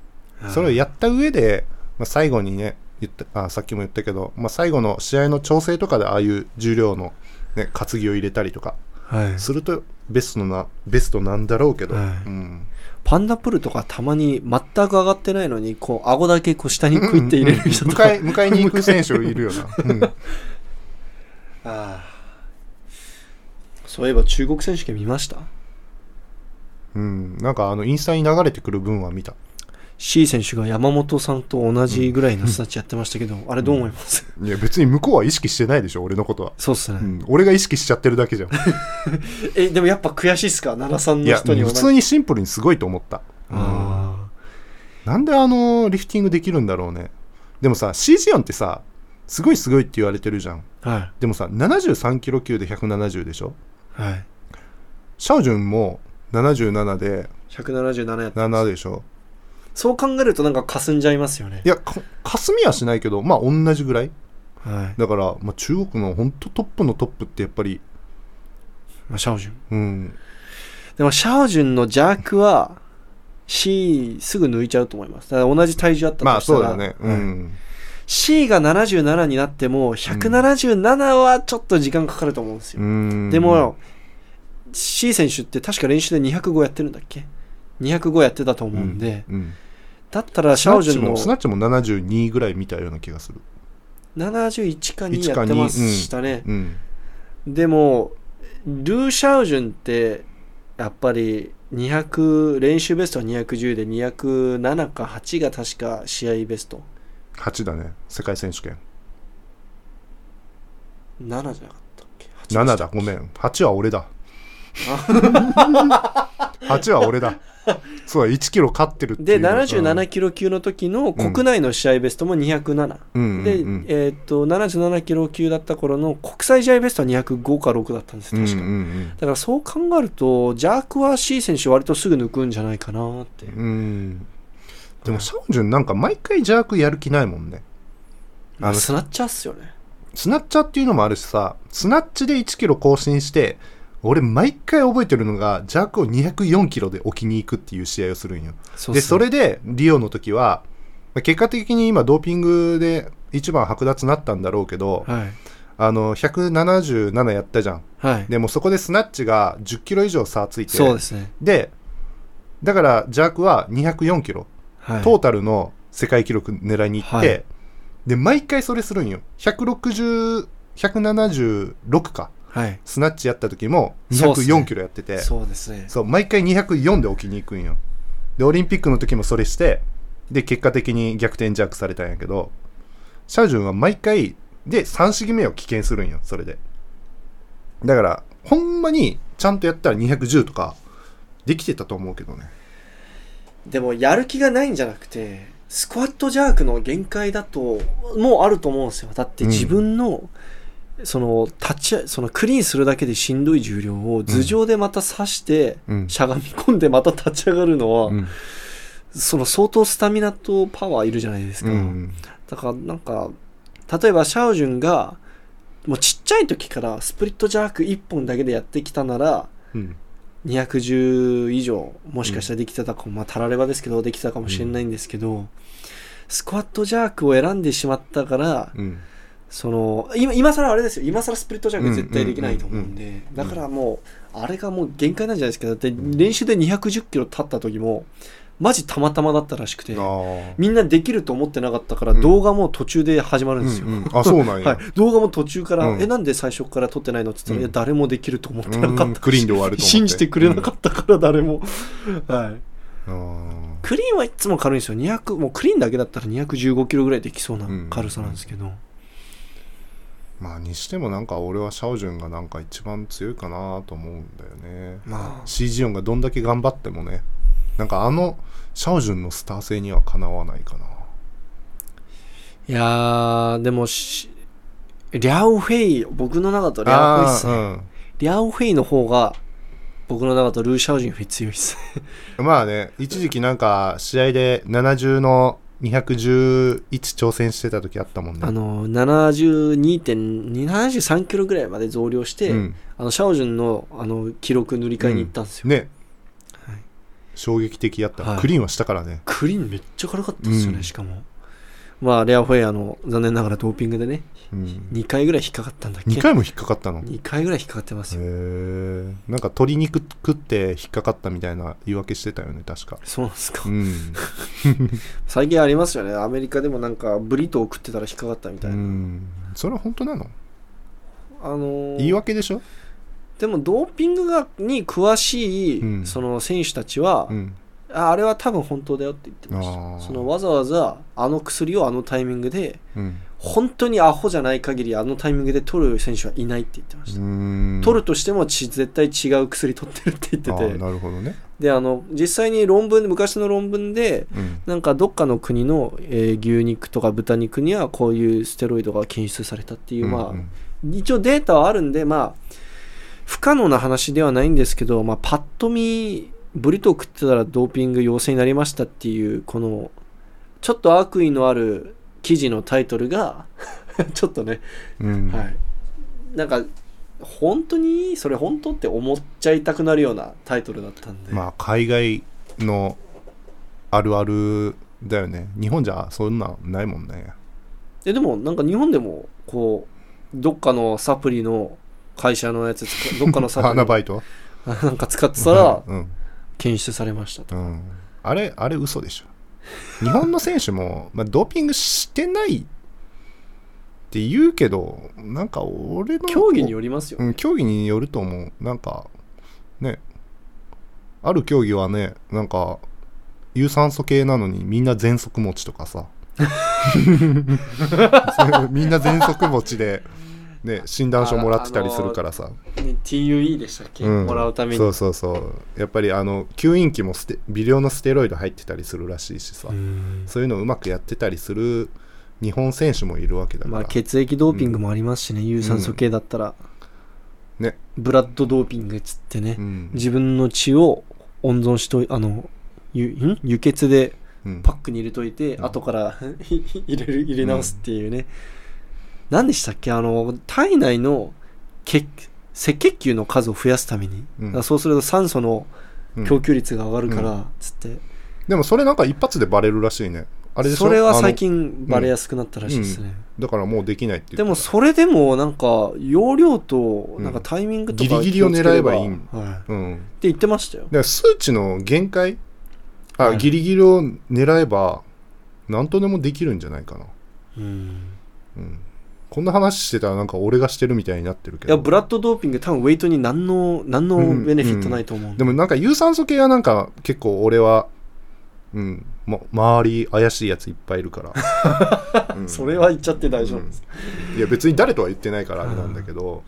それをやった上で、まあ、最後にね言ったあさっきも言ったけど、まあ、最後の試合の調整とかでああいう重量の、ね、担ぎを入れたりとかはい。するとベストなベストなんだろうけど、はい。うん、パンダプルとかたまに全く上がってないのにこう顎だけこう下にクイって入れる人とか、迎え迎えに行く選手いるよな、[LAUGHS] うん、ああ。そういえば中国選手権見ました？うん、なんかあのインスタに流れてくる分は見た C 選手が山本さんと同じぐらいのスタッチやってましたけど、あれどう思います、いや別に向こうは意識してないでしょ俺のことは、そうっすね、うん、俺が意識しちゃってるだけじゃん。[LAUGHS] えでもやっぱ悔しいっすか？73のいや人に同じ普通にシンプルにすごいと思った、うん。あなんであのリフティングできるんだろうね。でもさ CG 音ってさすごいすごいって言われてるじゃん。あはい。でもさ73キロ級で170でしょ？はい。シャオジュンも77で177やった7でしょ？そう考えるとなんか霞んじゃいますよね。いやか霞みはしないけどまあ同じぐらい。はい、だから、まあ、中国の本当トップのトップってやっぱり。まあ、シャオジュン。うん。でもシャオジュンの弱は C すぐ抜いちゃうと思います。だから同じ体重あったまあとしたら、そうだね。うはい。ん、C が77になっても177はちょっと時間かかると思うんですよ、うん。でも C 選手って確か練習で205やってるんだっけ？205やってたと思うんで、うん、だったらシャオジュンのもスナッチも72ぐらい見たような気がする。71か2 1かやってましたね、うんでもルー・シャオジュンってやっぱり200練習ベストは210で207か8が確か試合ベスト。8だね。世界選手権。7じゃなかったっけ？7だ。ごめん。8は俺だ8は俺だ。そうだ1キロ勝ってるっていでうの77キロ級の時の国内の試合ベストも207、うん。で、うんうん。えーっと77キロ級だった頃の国際試合ベストは205か6だったんです確か、うんうんだからそう考えるとジャークは C 選手割とすぐ抜くんじゃないかなって、うん。うんでもシャオジュンなんか毎回ジャークやる気ないもんね。まあ、あのスナッチャーっすよね。スナッチャーっていうのもあるしさスナッチで1キロ更新して俺毎回覚えてるのがジャークを204キロで置きに行くっていう試合をするんよ。そですそれでリオの時はまあ結果的に今ドーピングで一番剥奪になったんだろうけどはい。あの177やったじゃん。はい。でもそこでスナッチが10キロ以上差ついてそうですね、でだからジャークは204キロ、はい、トータルの世界記録狙いに行って、はい。で毎回それするんよ。160 176かはい。スナッチやった時もそうっすね。204キロやってて。そう,、そうですね。毎回204で置きに行くんよ。でオリンピックの時もそれしてで結果的に逆転ジャークされたんやけどシャオジュンは毎回で3試技目を棄権するんよそれで。だからほんまにちゃんとやったら210とかできてたと思うけどね。でもやる気がないんじゃなくてスクワットジャークの限界だともうあると思うんですよ。だって自分の、その立ちそのクリーンするだけでしんどい重量を頭上でまた刺して、うん。しゃがみ込んでまた立ち上がるのは、うん。その相当スタミナとパワーいるじゃないですか、うんだからなんか例えばシャオジュンがもうちっちゃい時からスプリットジャーク1本だけでやってきたならうん。210以上もしかしたらできてたかも、まあたらればですけどできてたかもしれないんですけど、スクワットジャークを選んでしまったからうんその今今更あれですよ。今更スプリットジャーク絶対できないと思うんで、んだからもうあれがもう限界なんじゃないですか。だって練習で210キロ立った時もマジたまたまだったらしくてみんなできると思ってなかったからうん。動画も途中で始まるんですよ、うんうん。あそうなんや、[LAUGHS] はい、動画も途中から、うん。えなんで最初から撮ってないのって言ったら、誰もできると思ってなかった。うんクリーンで終わる信じてくれなかったから誰も、はい。うんクリーンはいつも軽いんですよ。200もうクリーンだけだったら215キロぐらいできそうなうん。軽さなんですけど、まあにしてもなんか俺はシャオジュンがなんか一番強いかなと思うんだよね。まあ。CG 音がどんだけ頑張ってもねなんかあのシャオジュンのスター性にはかなわないかな。いやー、でもし、リャオフェイ、僕の中とリャオフェイっすね。あリャオフェイの方が、僕の中とルーシャオジンより強いっす [LAUGHS] まあね一時期なんか試合で70の211挑戦してた時あったもんね。あの、72.2、73キロぐらいまで増量して、うん。あの、シャオジュンの、あの、記録塗り替えに行ったんですよ。ね、はい。衝撃的やった、はい。クリーンはしたからね。クリーンめっちゃ軽かったですよね、うん。しかも。まあ、レアフェイあの、残念ながらドーピングでね、うん、2回ぐらい引っかかったんだっけ？2回も引っかかったの？へ2回ぐらい引っかかってますよ。えなんか鶏肉食って引っかかったみたいな言い訳してたよね確か。そうなんですか。うん、[LAUGHS] 最近ありますよね。アメリカでもなんか、ブリトーを食ってたら引っかかったみたういな。ん、それは本当なの？あのー言い訳でしょ、でもドーピングがに詳しい、うん。その選手たちは、うん、ああれは多分本当だよって言ってました。そのわざわざあの薬をあのタイミングでうん。本当にアホじゃない限りあのタイミングで取る選手はいないって言ってました、うん。取るとしてもち絶対違う薬取ってるって。言っててなるほどね、であの実際に論文昔の論文でうん。なんかどっかの国の、えー牛肉とか豚肉にはこういうステロイドが検出されたっていう、まあうん。一応データはあるんで、まあ、不可能な話ではないんですけど、まあ、パッと見、ブリトー食ってたらドーピング陽性になりましたっていう、この、ちょっと悪意のある記事のタイトルが、[LAUGHS] ちょっとね、うん。はい。なんか、本当にそれ本当って思っちゃいたくなるようなタイトルだったんで、まあ海外のあるあるだよね。日本じゃそんなんないもんね。ででもなんか日本でも、こう、どっかのサプリの会社のやつ使、どっかのサプリ [LAUGHS] 花バイト？[LAUGHS] なんか使ってたらうん、検出されましたと。うん、あれあれ嘘でしょ。日本の選手も、[LAUGHS] まあ、ドーピングしてないって言うけどなんか俺の競技によりますようん、競技によると思う。なんかね。ある競技はねなんか有酸素系なのにみんな全速持ちとかさ。[LAUGHS] [LAUGHS] みんな全速持ちで、ね、診断書もらってたりするからさ、ね TUE でしたっけ、うん。もらうために。そうそうそう。やっぱりあの吸引器もステ微量のステロイド入ってたりするらしいしさ、うんそういうのをうまくやってたりする日本選手もいるわけだから、まあ血液ドーピングもありますしね、有酸素系だったら、ね。ブラッドドーピングっつってね、うん。自分の血を温存しといあのゆん？輸血でうん。パックに入れといて、うん。後から [LAUGHS] 入れる入れ直すっていうね、何でしたっけ？あの体内の血赤血球の数を増やすために、うん。そうすると酸素のうん。供給率が上がるから、うん。つって。でもそれなんか一発でバレるらしいね。あれでしょ？それは最近バレやすくなったらしいですね、だからもうできないってでもそれでもなんか容量となんかタイミングとかギリギリを狙えばいい。はい、ってうん、だか言ってましたよ。ら数値の限界？あ、はい。ギリギリを狙えば何とでもできるんじゃないかな、うん。うん、こんな話してたらなんか俺がしてるみたいになってるけど。いやブラッドドーピング多分ウェイトに何の何のベネフィットないと思う。ん。で、でもなんか有酸素系はなんか結構俺はうん、ま、周り怪しいやついっぱいいるから、[LAUGHS] うん。それは言っちゃって大丈夫。です、いや別に誰とは言ってないからあれなんだけど、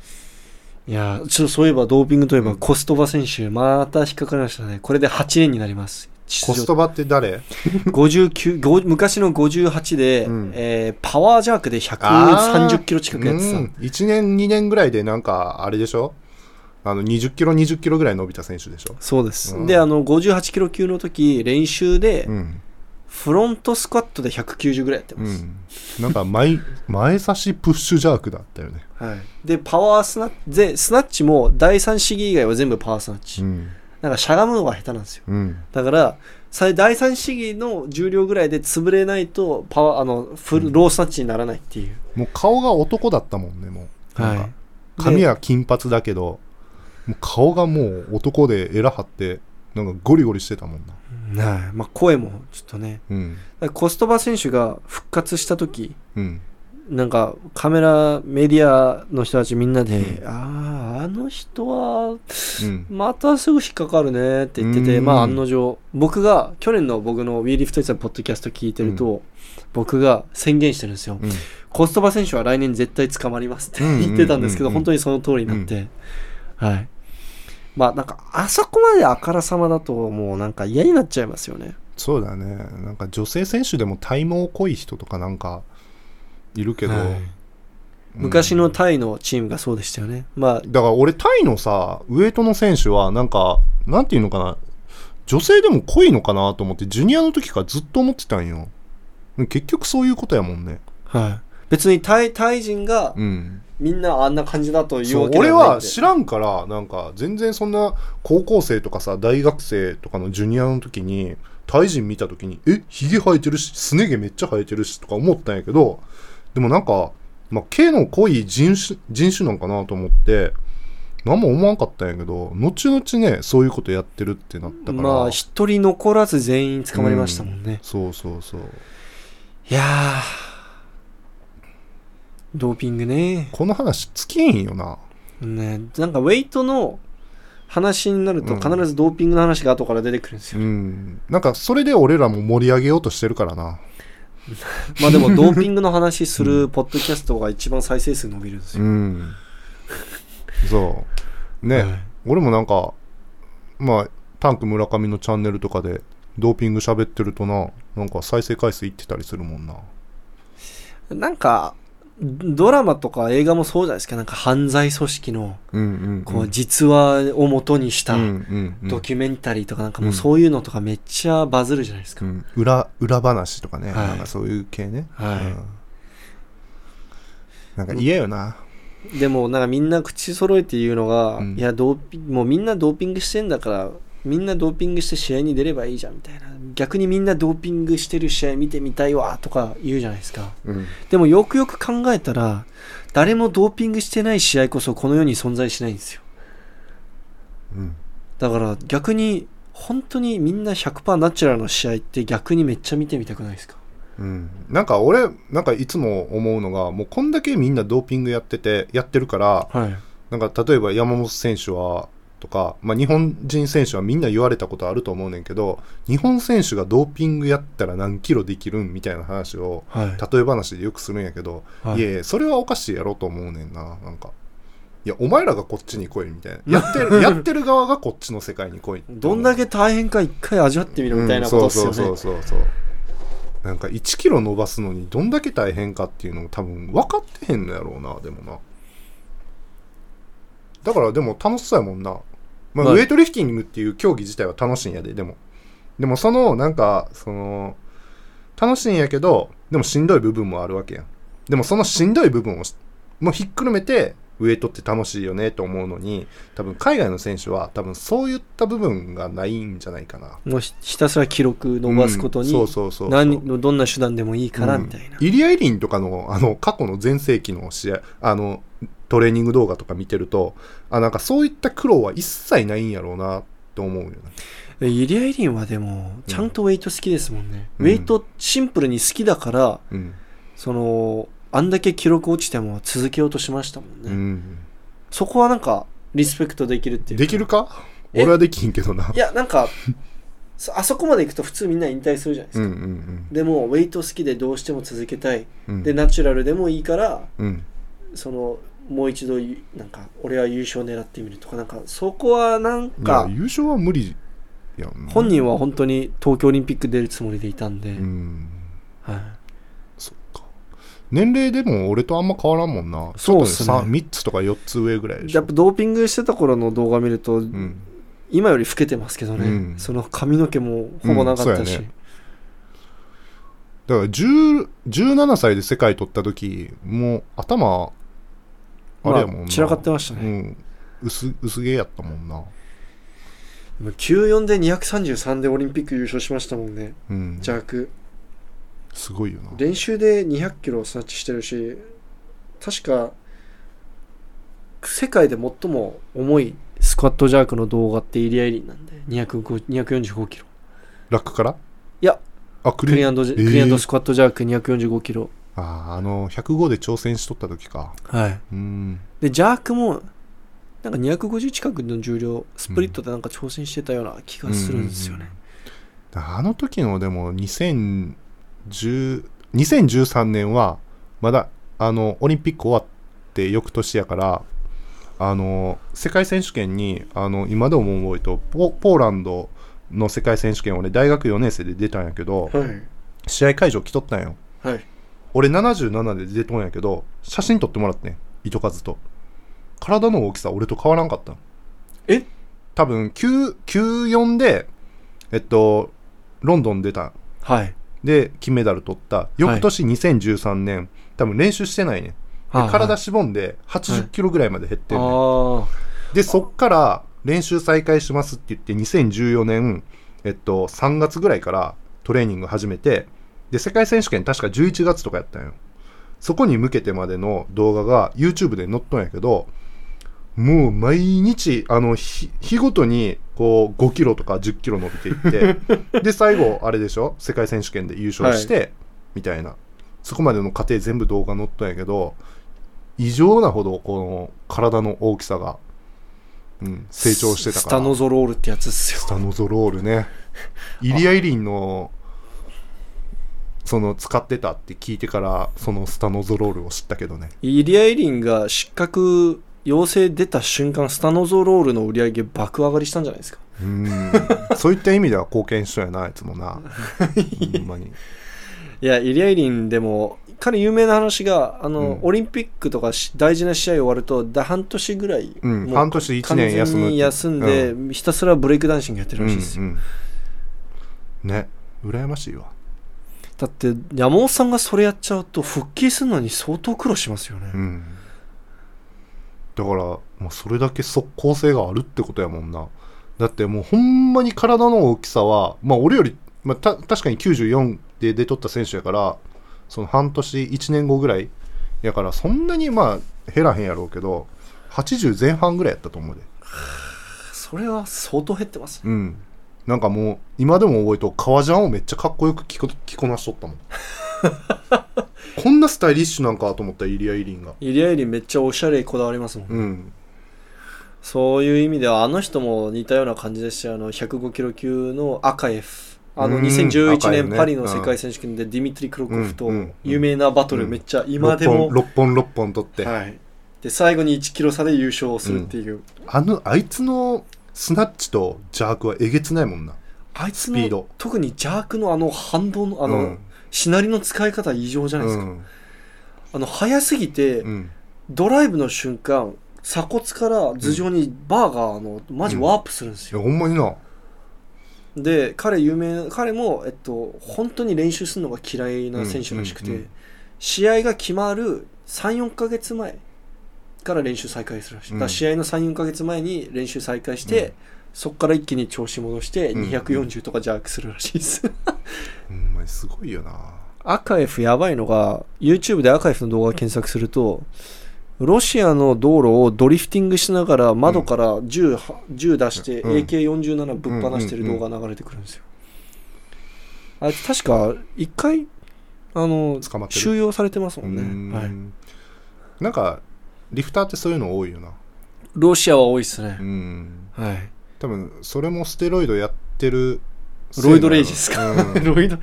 いやちょっとそういえばドーピングといえばうんコストバ選手また引っかかりましたね。これで8年になりますコストバって誰？59ご昔の58で、うん。えーパワージャークで130キロ近くやってた、うん、1年2年ぐらいでなんかあれでしょ？あの20キロ20キロぐらい伸びた選手でしょ、そうです、うん。であの58キロ級の時練習で、うん。フロントスクワットで190ぐらいやってうます、ん、なんか前前差しプッシュジャークだったよね、はい、でパワースナッチでスナッチも第3試技以外は全部パワースナッチ、うんなんかしゃがむのが下手なんですよ。うん。だからさ第3試技の重量ぐらいで潰れないとパワーあのフル、ロースナッチにならないっていう。もう顔が男だったもんねもう。なんか、髪は金髪だけどもう顔がもう男でエラ張ってなんかゴリゴリしてたもんな。はい。まあ、声もちょっとね。うん。コストバ選手が復活した時うんなんかカメラメディアの人たちみんなで、うあああの人はうん。またすぐ引っかかるねって言ってて、うん。まあ案の定僕が去年の僕の We Lift のポッドキャスト聞いてると、僕が宣言してるんですよ、うん。コストバ選手は来年絶対捕まりますってうん言ってたんですけど、うんうん。本当にその通りになって、はい。まあなんかあそこまであからさまだともうなんか嫌になっちゃいますよね。そうだね。なんか女性選手でも体毛濃い人とかなんかいるけど、はい。うん。昔のタイのチームがそうでしたよね。まあだから俺タイのさウエイトの選手はなんかなんていうのかな女性でも濃いのかなと思ってジュニアの時からずっと思ってたんよ。結局そういうことやもんね。はい。別にタイタイ人がうん。みんなあんな感じだというそうわけで俺はないんで。は知らんからなんか全然そんな高校生とかさ大学生とかのジュニアの時にタイ人見た時にえヒゲ生えてるしすね毛めっちゃ生えてるしとか思ったんやけどでもなんか、まあ、毛の濃い人種人種なんかなと思って何も思わんかったんやけど後々ねそういうことやってるってなったから。まあ一人残らず全員捕まりましたもんね、そうそうそう。いやー。ドーピングね。この話尽きんよな。ねなんかウェイトの話になるとうん。必ずドーピングの話が後から出てくるんですうよ、ん。なんかそれで俺らも盛り上げようとしてるからな [LAUGHS] まあでもドーピングの話するポッドキャストが一番再生数伸びるんですうよ、ん。そう。ね、はい。俺もなんかまあタンク村上のチャンネルとかでドーピング喋ってるとななんか再生回数いってたりするもんな。なんかドラマとか映画もそうじゃないですか。なんか犯罪組織のこう実話を元にしたドキュメンタリーとかなんかもうそういうのとかめっちゃバズるじゃないですか、うん。裏裏話とかね、はい。なんかそういう系ね、はい。うん。なんか嫌よな、でもなんかみんな口揃えて言うのが、うん。いやドーピもうみんなドーピングしてんだからみんなドーピングして試合に出ればいいじゃんみたいな。逆にみんなドーピングしてる試合見てみたいわとか言うじゃないですか。うん。でもよくよく考えたら誰もドーピングしてない試合こそこの世に存在しないんですよ。うん。だから逆に本当にみんな100%ナチュラルの試合って逆にめっちゃ見てみたくないですか？うん、なんか俺なんかいつも思うのがもうこんだけみんなドーピングやっててやってるからはい。なんか例えば山本選手はとか、まあ、日本人選手はみんな言われたことあると思うねんけど日本選手がドーピングやったら何キロできるんみたいな話をはい。例え話でよくするんやけど、はい。い、やそれはおかしいやろと思うねんななんか。いやお前らがこっちに来いみたいな。や。ってる [LAUGHS] やってる側がこっちの世界に来い。どんだけ大変か一回味わってみるみたいなことですよね、うんそうそうそうそうそう。なんか1キロ伸ばすのにどんだけ大変かっていうのが多分分かってへんのやろうなでもな。だからでも楽しそうやもんな、まあ、はいウェイトリフティングっていう競技自体は楽しいんやででも。でもそのなんかその楽しいんやけどでもしんどい部分もあるわけやん。でもそのしんどい部分をしもうひっくるめてウエイトって楽しいよねと思うのに多分海外の選手は多分そういった部分がないんじゃないかな。もうひひたすら記録伸ばすことに、うんそうそうそう何どんな手段でもいいからうんみたいな、イリア・エリンとかのあの過去の全盛期の試合あのトレーニング動画とか見てるとあなんかそういった苦労は一切ないんやろうなと思うよね。えイリア・エリンはでもちゃんとウェイト好きですもんね、うん。ウェイトシンプルに好きだからうん、そのあんだけ記録落ちても続けようとしましたもんね、うん、そこはなんかリスペクトできるっていうできるか？え？俺はできんけどな。いやなんかそあそこまで行くと普通みんな引退するじゃないですか、うんうん。でもウェイト好きでどうしても続けたい。うん。でナチュラルでもいいからうん。そのもう一度ゆなんか俺は優勝狙ってみるとかなんかそこはなんか優勝は無理や本人は本当に東京オリンピック出るつもりでいたんで、うん。はい、そっか。年齢でも俺とあんま変わらんもんな。そうっすね。ちょと3つとか4つ上ぐらいでしょ。やっぱドーピングしてた頃の動画見ると、うん。今より老けてますけどね、うん。その髪の毛もほぼなかったし、うんだから10 17歳で世界取った時もう頭あれやもんな、まあ散らかってましたね、うん。薄薄毛やったもんな。でも94で233でオリンピック優勝しましたもんね。うん。弱すごいよな。練習で200キロスナッチしてるし確か世界で最も重いスクワットジャークの動画ってイリア・エリンなんで205 245キロ。ラックから？いやあククリアンクリアンドスクワットジャーク245キロあーあの105で挑戦しとった時か。はい。うん。でジャークもなんか250近くの重量スプリットでなんか挑戦してたような気がするんですよね、あの時のでも2010 2013年はまだあのオリンピック終わって翌年やからあの世界選手権にあの今でも覚えとポポーランドの世界選手権俺大学4年生で出たんやけどはい。試合会場来とったんよ。はい俺77で出とんやけど写真撮ってもらってん糸数と。体の大きさ俺と変わらんかったん。え？多分9 94でえっとロンドン出た。はい。で金メダル取った。翌年2013年、多分練習してないね。体しぼんで80キロぐらいまで減ってんねん、あでそっから練習再開しますって言って2014年、えっと、3月ぐらいからトレーニング始めてで世界選手権確か11月とかやったんよ。そこに向けてまでの動画が YouTube で載っとんやけどもう毎日あの日日ごとにこう5キロとか10キロ伸びていって [LAUGHS] で最後あれでしょ？世界選手権で優勝して、みたいな。そこまでの過程全部動画載っとんやけど異常なほどこの体の大きさが、うん、成長してたから。スタノゾロールってやつっすよ。スタノゾロールね。イリア・イリンのその使ってたって聞いてからそのスタノゾロールを知ったけどね。イリア・エリンが失格陽性出た瞬間スタノゾロールの売り上げ爆上がりしたんじゃないですか。うん。そういった意味では貢献しそうやなあいつもな。[LAUGHS] ほんまに。いやイリヤ・イリンでも彼有名な話があの、うん。オリンピックとかし大事な試合終わるとだ半年ぐらい、うん。半年一年休む休んで、ひたすらブレイクダンシングやってるらしいですよ、うんうん。ね。羨ましいわだって山本さんがそれやっちゃうと復帰するのに相当苦労しますよね、うん。だから、まあ、それだけ即効性があるってことやもんな。だってもうほんまに体の大きさはまあ俺より、まあ、た確かに94で出とった選手やからその半年1年後ぐらいやからそんなにまあ減らへんやろうけど80前半ぐらいやったと思うで。[SIGHS] それは相当減ってます。うんなんかもう今でも覚えと革ジャンをめっちゃかっこよく着こ着こなしとったもん。[LAUGHS] こんなスタイリッシュなんかと思ったイリア・イリンが。イリア・エリンめっちゃおしゃれこだわりますもん、うん。そういう意味ではあの人も似たような感じでしたよ。あの105キロ級のアカエフ。あのうん2011アカエフね。年パリの世界選手権でディミトリ・クロコフとうんうん有名なバトルうんめっちゃ今でも、6本6本6本取って、はい、で最後に1キロ差で優勝するっていう、あのあいつのスナッチとジャークはえげつないもんな。あいつスピード。の特にジャークのあの反動のあの、うん。しなりの使い方異常じゃないですか、うん。あの速すぎて、うん。ドライブの瞬間鎖骨から頭上にバーがあのマジワープするんですいやよ、ほんまにな。で彼有名彼も、えっと、本当に練習するのが嫌いな選手らしくて、うんうんうん。試合が決まる34ヶ月前から練習再開するらしい、うん。だ試合の34ヶ月前に練習再開して、うん。そこから一気に調子戻してうん。240とかジャークするらしいです、ほん。すごいよな。アカエフやばいのが YouTube でアカエフの動画検索するとロシアの道路をドリフティングしながら窓から銃,、銃出してうん。AK47 ぶっ放してる動画流れてくるんですよ、あいつ確か一回あの収容されてますもんね、はい、んなんかリフターってそういうの多いよな。ロシアは多いっすね。う、ん。はい。多分それもステロイドやってるロイドレイジですか、うん。や [LAUGHS] ロイド。っ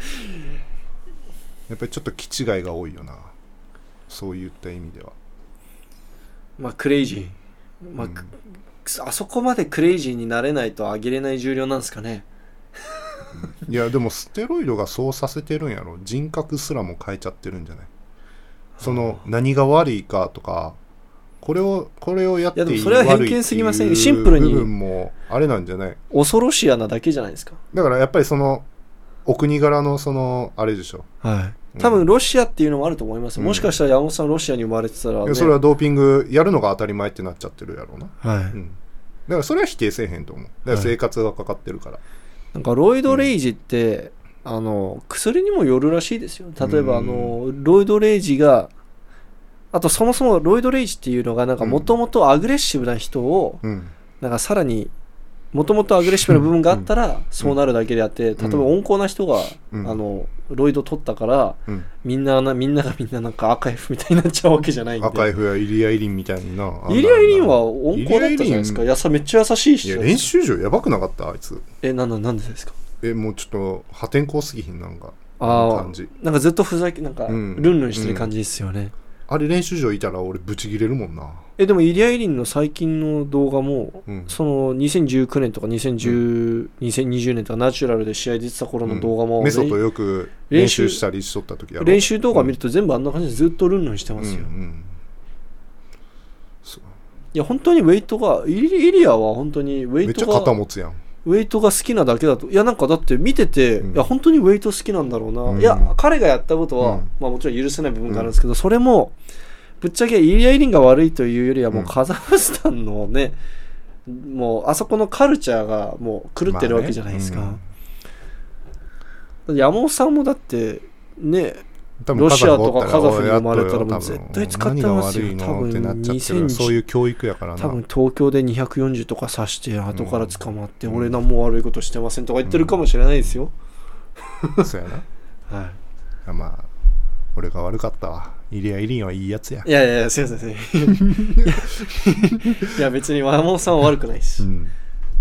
ぱりちょっと気違いが多いよな。そういった意味では。まあクレイジー、まあうんくあそこまでクレイジーになれないと上げれない重量なんですかね。いやでもステロイドがそうさせてるんやろ。人格すらも変えちゃってるんじゃない？その何が悪いかとかこれをこれをやっていいいやでもそれは偏見すぎませんシンプルに。部分もあれなんじゃない？恐ろしやなだけじゃないですか。だからやっぱりそのお国柄のそのあれでしょ。はい。多分ロシアっていうのもあると思いますよ、うん。もしかしたら山本さんロシアに生まれてたら、ね、いやそれはドーピングやるのが当たり前ってなっちゃってるやろうな、はい、うん、だからそれは否定せえへんと思う。だから生活がかかってるから、なんかロイド・レイジって、あの薬にもよるらしいですよ。例えば、うん。あのロイド・レイジがあとそもそもロイド・レイジっていうのがなんかうん。もともとアグレッシブな人をうん。なんかさらにもともとアグレッシブな部分があったらそうなるだけであって、例えば温厚な人が、うん。あのロイド取ったからうん、みんななみんながみんななんか赤いフみたいになっちゃうわけじゃないんで。赤いフやイリア・イリンみたいになイリア・イリンは温厚だったじゃないですか。やさめっちゃ優しいいしや練習場やばくなかった？あいつ。えなんなんなんでですか？えもうちょっと破天荒すぎひん？なんかああ感じ。なんかずっとふざけなんかルうん。ンルンしてる感じですよね、あれ練習場いたら俺ブチギレるもんな。えでもイリア・イリンの最近の動画もうん。その2019年とか2010、2020年とかナチュラルで試合出てた頃の動画も、メソとよく練習したりしとった時やろ。練習動画見ると全部あんな感じでずっとルンルンしてますよ、うんうん。そういや本当にウェイトがイリイリアは本当にウェめっちゃイトが肩持つやんウェイトが好きなだけだと。いやなんかだって見てて、うん。いや本当にウェイト好きなんだろうな、うん。いや彼がやったことは、うん。まあもちろん許せない部分があるんですけど、それもぶっちゃけイリア・イリンが悪いというよりはもううんカザフスタンのね、もうあそこのカルチャーがもう狂ってるわけじゃないですか、まあね。山本さんもだってね多ロシアとかカザフに生まれたらもう絶対使ってますよ。多分るそういう教育やからな。多分東京で240とか刺して後から捕まって、うん。俺何も悪いことしてませんとか言ってるかもしれないですよ、そうやな。[LAUGHS] はい。あまあ俺が悪かったわ。イリア・イリンはいいやつや。いやいやいや、すいません。す [LAUGHS] いや、別に山本さんは悪くないです。うん。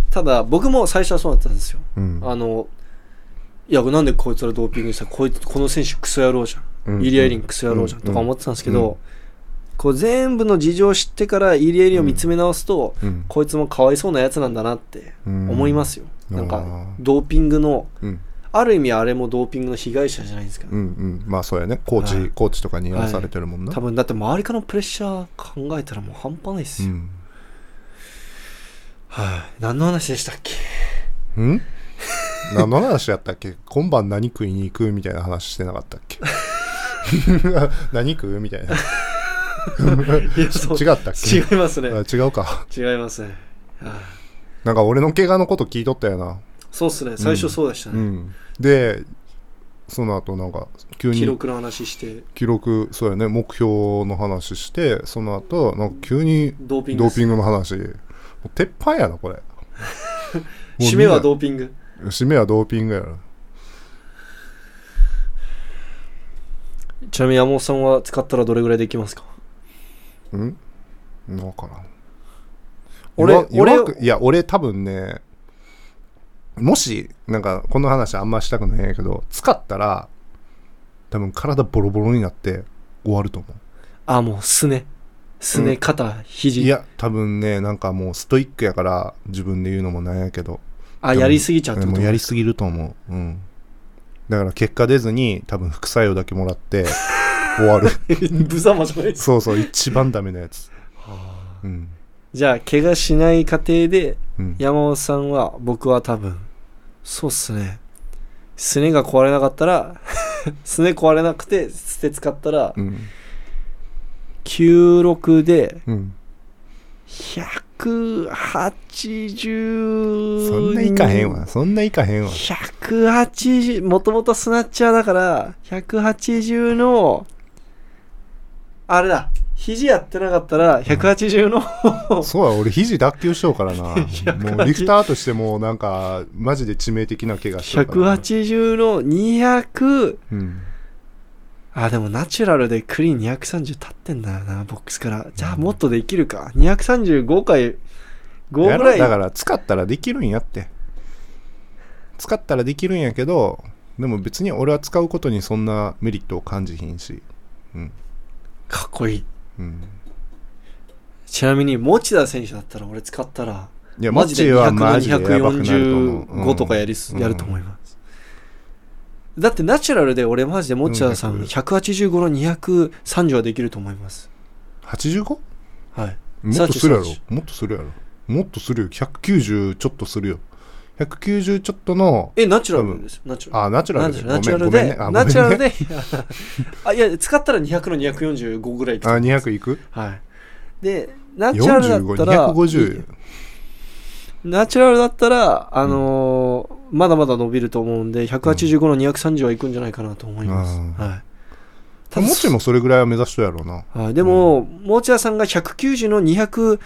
ただ、僕も最初はそうだったんですよ。うん。あの、いや、なんでこいつらドーピングした？こいつこの選手クソ野郎じゃん。うん。イリア・イリンクソ野郎じゃん。とか思ってたんですけど、うん。こう全部の事情を知ってからイリア・イリンを見つめ直すと、うん。こいつもかわいそうなやつなんだなって思いますよ。うん。なんかドーピングの、うん。ある意味あれもドーピングの被害者じゃないですか。うんうん。まあそうやね。コーチ、はい。コーチとかにやらされてるもんな、多分だって周りからのプレッシャー考えたらもう半端ないですよ。うん。はい、何の話でしたっけ？ん？何の話やったっけ？今晩何食いに行く？みたいな話してなかったっけ？[LAUGHS] 何食う？みたいな。違ったっけ？違いますね。あ違うか。違いますね、はいなんか俺の怪我のこと聞いとったよな。そうっすね。最初そうでしたね、うん。でその後なんか急に記録の話して。記録そうやね。目標の話してその後なんか急にドーピングドーピングの話。鉄板やなこれ。[LAUGHS] 締めはドーピング。な締めはドーピングやろ。ちなみに山本さんは使ったらどれぐらいできますか？うん？分からん。俺弱俺いや俺多分ねもしなんかこの話あんましたくないんやけど使ったら多分体ボロボロになって終わると思う。あもうすね。すね、うん。肩肘。いや多分ねなんかもうストイックやから自分で言うのもなんやけどあやりすぎちゃうってこと？もうやりすぎると思う。うん。だから結果出ずに多分副作用だけもらって [LAUGHS] 終わる。無様じゃないそうそう一番ダメなやつ。うん。じゃあ怪我しない過程でうん。山本さんは僕は多分そうっすね。すねが壊れなかったら [LAUGHS] すね壊れなくて捨て使ったらうん。96でうん180そんないかへんわ。そんないかへんわ。180もともとスナッチャーだから180のあれだ肘やってなかったら180の、そうや俺肘脱臼しようからな。[LAUGHS] もう180リフターとしてもなんかマジで致命的な怪我しようからな。180の200うんあでもナチュラルでクリーン230立ってんだよなボックスから。じゃあもっとできるか。235回5やぐらい。ろだから使ったらできるんやって。使ったらできるんやけどでも別に俺は使うことにそんなメリットを感じひんし。うん。かっこいい。うん。ちなみに持田選手だったら俺使ったらいやマジでモッチーは200のマジでやばくなると思う。245とかやりす、うん。やると思いますだってナチュラルで俺マジで持田さんうん185の230はできると思います。85? はい。もっとするやろ。もっとするやろ。もっとするよ。190ちょっとするよ。190ちょっとのえナチュラルです。ナチュラル。あナチュラル。でナチュラルで、ね。あナチュラルで、あ、いや、使ったら200の245ぐらいいくとあ思います200いく？はい。で、ナチュラルだったら、45,250ナチュラルだったら、あのーまだまだ伸びると思うんで、185の230はいくんじゃないかなと思います。うん。はい。もっちもそれぐらいは目指しとやろうな。はい、でも、もちやさんが190の235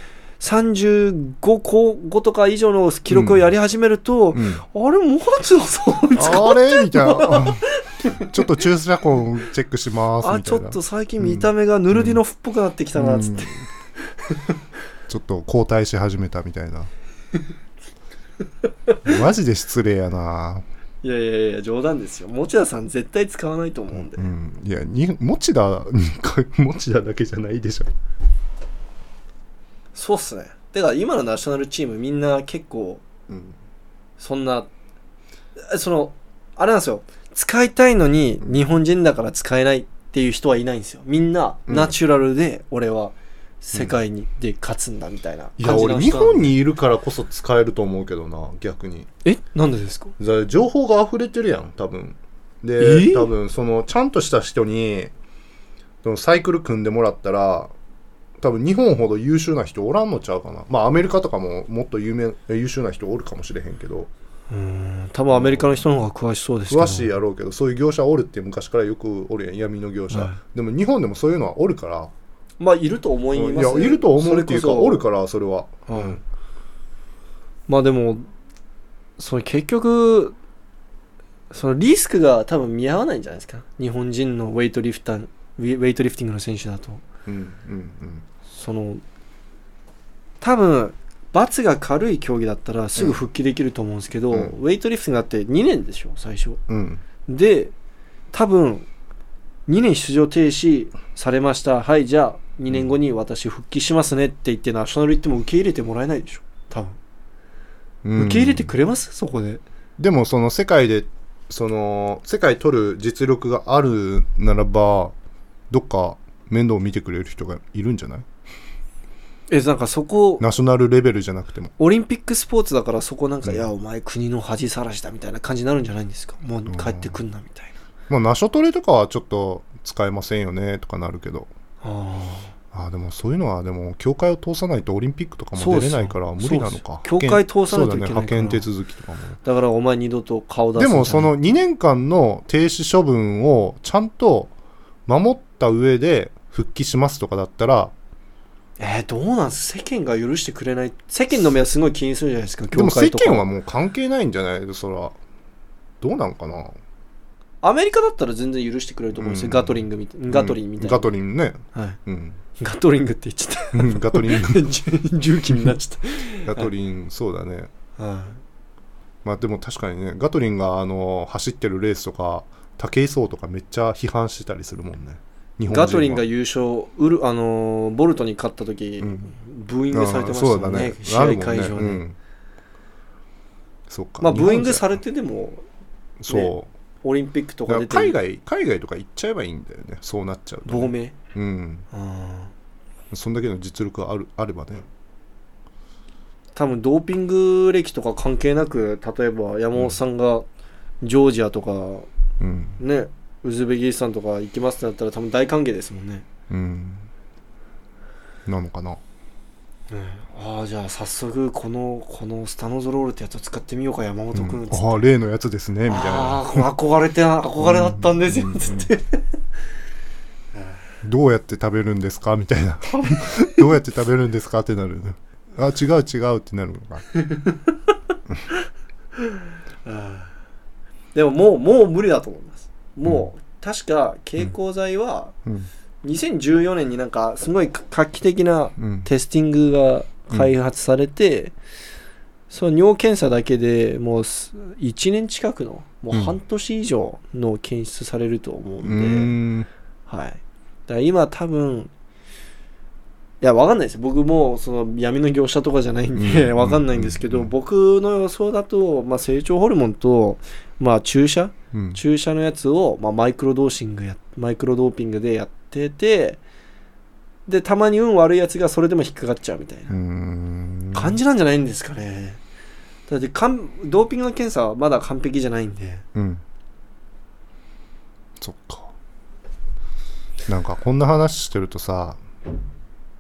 個5とか以上の記録をやり始めると、うん。あれ、もちやさん使あれ？みたいな。[LAUGHS] ちょっと注射痕チェックしますあ、みたいな。ちょっと最近見た目がヌルディノフっぽくなってきたな、つって。うん。ちょっと交代し始めたみたいな [LAUGHS] マジで失礼やな。いやいやいや冗談ですよ。持田さん絶対使わないと思うんで、うん、いやに持田 [LAUGHS] 持田だけじゃないでしょ。そうっすね。てか今のナショナルチームみんな結構うん。そんなえそのあれなんですよ。使いたいのに日本人だから使えないっていう人はいないんですよ。みんなうんナチュラルで俺は世界にで勝つんだみたいな。いや感じの俺日本にいるからこそ使えると思うけどな逆に。え？なんでですか？情報が溢れてるやん多分。え？で多分そのちゃんとした人にそのサイクル組んでもらったら多分日本ほど優秀な人おらんのちゃうかな。まあアメリカとかももっと有名優秀な人おるかもしれへんけど。うん多分アメリカの人の方が詳しそうですけど。詳しいやろうけどそういう業者おるって昔からよくおるやん闇の業者、はでも日本でもそういうのはおるからまあいると思いいますやいると思うっていうかおるからそれは、はい。まあでもそれ結局そのリスクが多分見合わないんじゃないですか。日本人のウェイトリフターウェイトリフティングの選手だと。うんうんその多分罰が軽い競技だったらすぐ復帰できると思うんですけど、うん。ウェイトリフティングだって2年でしょ最初。うん。うんで多分2年出場停止されました。はいじゃあ2年後に私復帰しますねって言ってナショナル行っても受け入れてもらえないでしょ。多分。うん。受け入れてくれます？そこで。でもその世界でその世界取る実力があるならばどっか面倒を見てくれる人がいるんじゃない？えなんかそこナショナルレベルじゃなくても。オリンピックスポーツだからそこなんか、うん。いやお前国の恥さらしだみたいな感じになるんじゃないんですか？もう帰ってくんなみたいまあナショトレとかはちょっと使えませんよねとかなるけど。なあああでもそういうのはでも協会を通さないとオリンピックとかも出れないから無理なのか。協会通さないといけないから。ね派遣手続きとかも。ねだからお前二度と顔出すでもその2年間の停止処分をちゃんと守った上で復帰しますとかだったらえー、どうなんす？世間が許してくれない。世間の目はすごい気にするじゃないですかでも世間はもう関係ないんじゃない？そら。どうなんかな？アメリカだったら全然許してくれると思うんですよ、うん。ガトリングみたいガトリンみたいな、ガトリンね。はい、うん。ガトリングって言っちゃっうんガトリンた重機になっちゃっガトリンそうだね。た、はい。まあでも確かにねガトリンがあの走ってるレースとか武井壮とかめっちゃ批判してたりするもんね。日本人は。ガトリンが優勝ウル、あのーボルトに勝った時、うん。ブーイングされてましたああそうだね。もんね試合会場で、あるもんね。うん。そうか。まあブーイングされててでもそうオリンピックとだか出て海外海外とか行っちゃえばいいんだよね。そうなっちゃうと亡命？うん。あそんだけの実力があるあればね。ー多分ドーピング歴とか関係なく例えば山本さんがジョージアとかうん。ねウズベキスタンとか行きますってなったら多分大歓迎ですもんね、うん。なのかなああじゃあ早速このこのスタノゾロールってやつを使ってみようか山本君、うん。ああ例のやつですねみたいあなあ憧れて憧れだったんですよ、うん。つって、どうやって食べるんですかみたいな。[LAUGHS] どうやって食べるんですかってなる。あ違う違うってなるのか。でももうもう無理だと思います。もう、確か蛍光剤はうん。2014年になんかすごい画期的なうん。テスティングが開発されて、その尿検査だけでもうす1年近くのもう半年以上の検出されると思うんうで、はい。だから今多分、いや、わかんないです。僕もその闇の業者とかじゃないんで、うん。わかんないんですけど、うん。僕の予想だと、まあ、成長ホルモンと、まあ、注射？うん。注射のやつを、まあ、マイクロドーシングや、マイクロドーピングでやってて、で、たまに運悪いやつがそれでも引っかかっちゃうみたいな感じなんじゃないんですかね。だってかん、ドーピングの検査はまだ完璧じゃないんで、うんそっかなんかこんな話してるとさ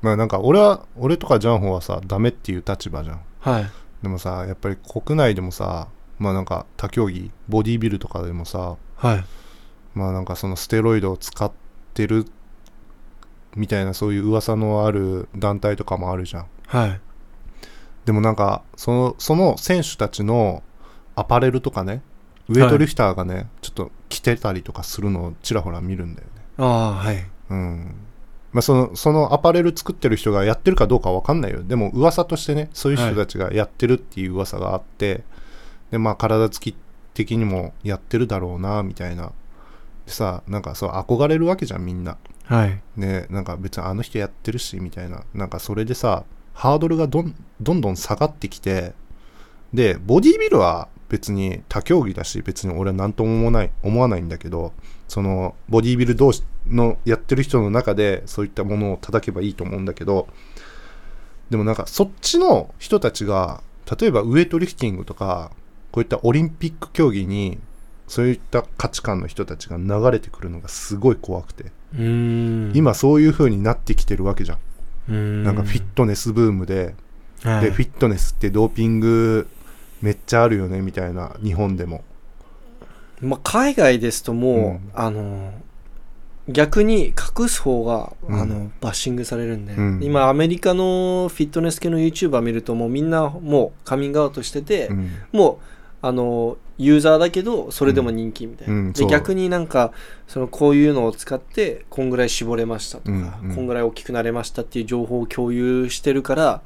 まあなんか俺は俺とかジャンホはさダメっていう立場じゃんはい。でもさやっぱり国内でもさまあなんか他競技ボディービルとかでもさはい。まあなんかそのステロイドを使ってるみたいなそういう噂のある団体とかもあるじゃん。はい。でもなんかそのその選手たちのアパレルとかねウェイトリフターがね、ちょっと着てたりとかするのをちらほら見るんだよね。ああ、はい。うん。まあそのそのアパレル作ってる人がやってるかどうかわかんないよ。でも噂としてねそういう人たちがやってるっていう噂があって、でまあ体つき的にもやってるだろうなみたいな。でさなんかそう憧れるわけじゃんみんなはい。ねなんか別にあの人やってるしみたいな。なんかそれでさハードルがどんどんどん下がってきてでボディービルは別に他競技だし別に俺は何とも思わない思わないんだけどそのボディービル同士のやってる人の中でそういったものを叩けばいいと思うんだけどでもなんかそっちの人たちが例えばウエイトリフティングとかこういったオリンピック競技にそういった価値観の人たちが流れてくるのがすごい怖くて。今そういう風になってきてるわけじゃん。なんかフィットネスブームではい。でフィットネスってドーピングめっちゃあるよねみたいな日本でも。まあ、海外ですともう、うん。あの逆に隠す方が、うん。あのバッシングされるんで、うん。今アメリカのフィットネス系の YouTuber 見るともうみんなもうカミングアウトしてて、うん。もうあのユーザーだけどそれでも人気みたいな、でうん。そう。逆になんかそのこういうのを使ってこんぐらい絞れましたとか、うん。うんこんぐらい大きくなれましたっていう情報を共有してるから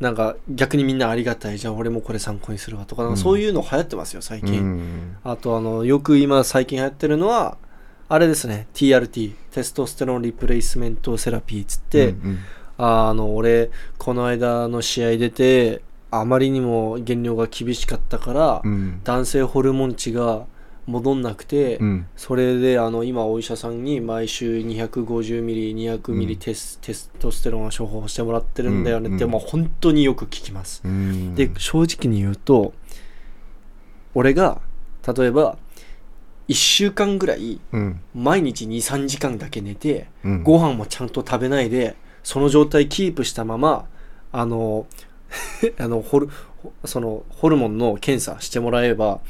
なんか逆にみんなありがたい。じゃあ俺もこれ参考にするわとかそういうの流行ってますよ最う近、ん。あとあのよく今最近流行ってるのはあれですね。TRT テストステロンリプレイスメントセラピーっつって、うんああの俺この間の試合出てあまりにも減量が厳しかったから、うん。男性ホルモン値が戻んなくて、うん。それであの今お医者さんに毎週250ミリ200ミリテス,、テストステロンを処方してもらってるんだよねって、うんまあ、本当によく聞きます、うん。で正直に言うと俺が例えば1週間ぐらいうん。毎日23時間だけ寝てうん。ご飯もちゃんと食べないでその状態キープしたままあの [LAUGHS] あのホルそのホルモンの検査してもらえば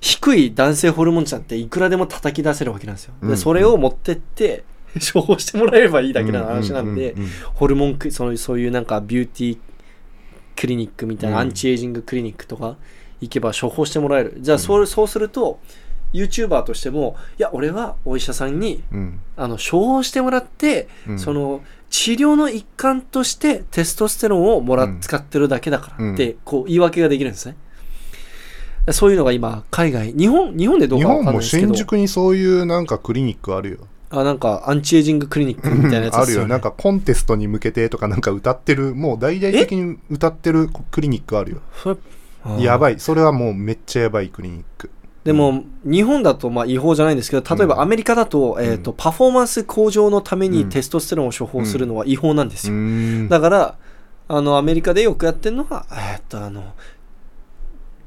低い男性ホルモン値なんていくらでも叩き出せるわけなんですよ。うん。でそれを持ってって処方してもらえればいいだけの話なんで、ホルモンクそのそういうなんかビューティークリニックみたいな、うん。アンチエイジングクリニックとか行けば処方してもらえる。じゃあそう,、そうすると YouTuber としてもいや俺はお医者さんにうん。あの処方してもらって、うん。その治療の一環としてテストステロンをもら、うん使ってるだけだからって、うん。こう言い訳ができるんですね。そういうのが今海外日本日本でどう日かわかん本もないですけど。新宿にそういうなんかクリニックあるよ。あなんかアンチエイジングクリニックみたいなやつね、るよ。なんかコンテストに向けてとかなんか歌ってるもう大々的に歌ってるクリニックあるよ。やばいい。それはもうめっちゃやばいクリニックでも、日本だとまあ違法じゃないんですけど例えばうんアメリカだと,、えー、とパフォーマンス向上のためにうん。テストステロンを処方するのは違法なんですうよ、だからあのアメリカでよくやってるのは、えーっとあの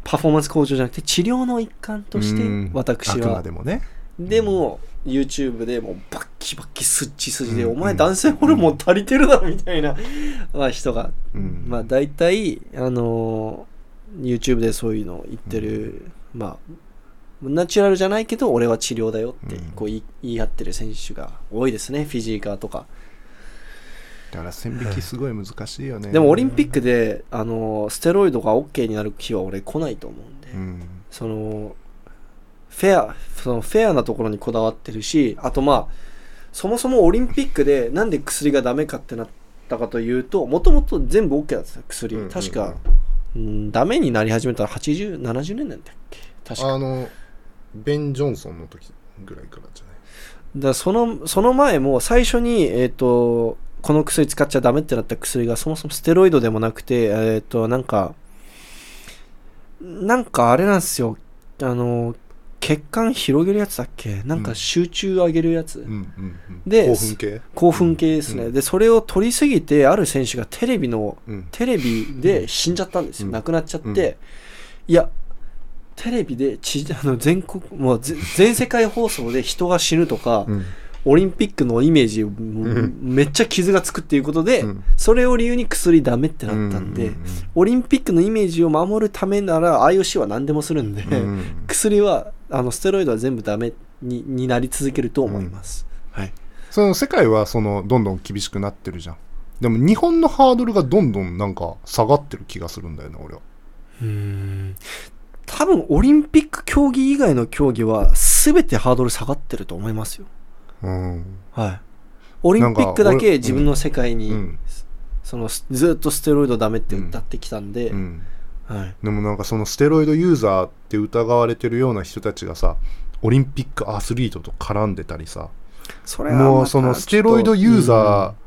パフォーマンス向上じゃなくて治療の一環としてうん。私は。でもね。でも YouTube でもうバッキバッキスッチ筋で、うん。お前男性ホルモン足りてるだろみたいな、まあ、人が、うん。まあ大体あのー YouTube でそういうのを言ってる、まあナチュラルじゃないけど俺は治療だよってうん。こう言い言い張ってる選手が多いですねフィジーカーとか。だから線引きすごい難しいよね。でもオリンピックで、あのステロイドが OK になる日は俺来ないと思うんで、うん。そのフェアそのフェアなところにこだわってるしあとまあそもそもオリンピックでなんで薬がダメかってなったかというともともと全部 OK だった薬、うんうんうん。確か、うん、ダメになり始めたら8070年なんだっけ？確か。あのベン・ジョンソンの時ぐらいからじゃない？だそのその前も最初に、えっとこの薬使っちゃダメってなった薬がそもそもステロイドでもなくて、えっとなんかなんかあれなんですよ。あの血管広げるやつだっけ？なんか集中上げるやつ、うんで興奮系？興奮系ですね、うん。でそれを取りすぎてある選手がテレビのうん。テレビで死んじゃったんですよ、うん。亡くなっちゃって、うん。いやテレビでち [LAUGHS] あの全国もうぜ全世界放送で人が死ぬとか、うん。オリンピックのイメージ、めっちゃ傷がつくっていうことで、うん。それを理由に薬ダメってなったんで、うオリンピックのイメージを守るためなら IOC は何でもするんで、うんうん [LAUGHS] 薬はあのステロイドは全部ダメにになり続けると思います、はい。その世界はそのどんどん厳しくなってるじゃん。でも日本のハードルがどんどんなんか下がってる気がするんだよね俺は。うーん多分オリンピック競技以外の競技は全てハードル下がってると思いますよ。うんはい。オリンピックだけ自分の世界に、うん。そのずっとステロイドダメって歌ってきたんで、うん。はい。でもなんかそのステロイドユーザーって疑われてるような人たちがさオリンピックアスリートと絡んでたりさそれもうそのステロイドユーザっ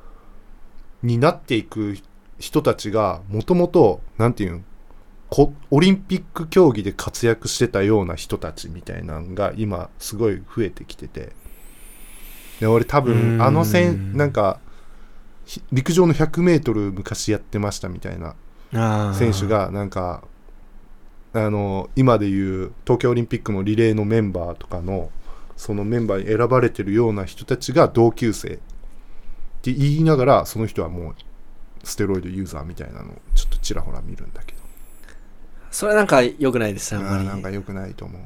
ーになっていく人たちがもともとなんていうんこオリンピック競技で活躍してたような人たちみたいなのが今すごい増えてきてて。で俺多うん。分あの戦なんかひ陸上の 100m 昔やってましたみたいな選手がなんかあの今でいう東京オリンピックのリレーのメンバーとかのそのメンバーに選ばれてるような人たちが同級生って言いながらその人はもうステロイドユーザーみたいなのをちょっとちらほら見るんだけどそれなんか良くないですあんまり。なんか良くないと思う。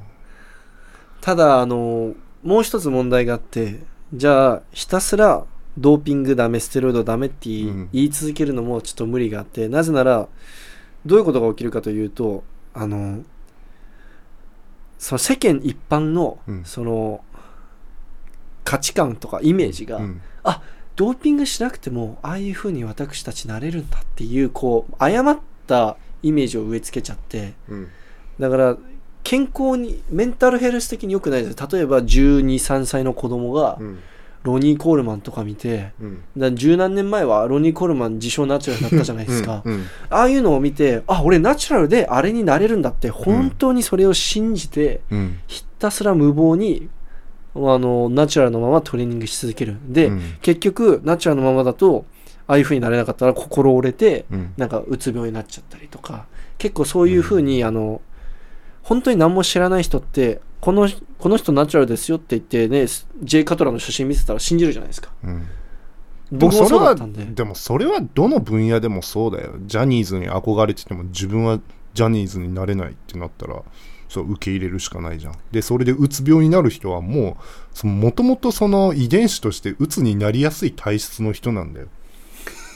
ただあのもう一つ問題があってじゃあひたすらドーピングダメステロイドダメって言い,、続けるのもちょっと無理があってなぜならどういうことが起きるかというとあのその世間一般の、うん。その価値観とかイメージが、うん。ドーピングしなくてもああいう風に私たちなれるんだっていうこう誤ったイメージを植え付けちゃってうん。だから健康にメンタルヘルス的に良くないです例えば1 2 3歳の子供がうん。ロニー・コールマンとか見てうん。だ十何年前はロニー・コールマン自称ナチュラルだったじゃないですか、うん。うん。ああいうのを見てあ俺ナチュラルであれになれるんだって本当にそれを信じて、うん。ひたすら無謀にあのナチュラルのままトレーニングし続ける。で、うん。結局ナチュラルのままだとああいう風になれなかったら心折れてうん。なんかうつ病になっちゃったりとか。結構そういう風に、あの本当に何も知らない人ってこのこの人ナチュラルですよって言ってね J カトラの写真見せたら信じるじゃないですか。うん。で。もそれはでもそれはどの分野でもそうだよ。ジャニーズに憧れてても自分はジャニーズになれないってなったらそう受け入れるしかないじゃん。でそれでうつ病になる人はもうもともとその遺伝子としてうつになりやすい体質の人なんだよ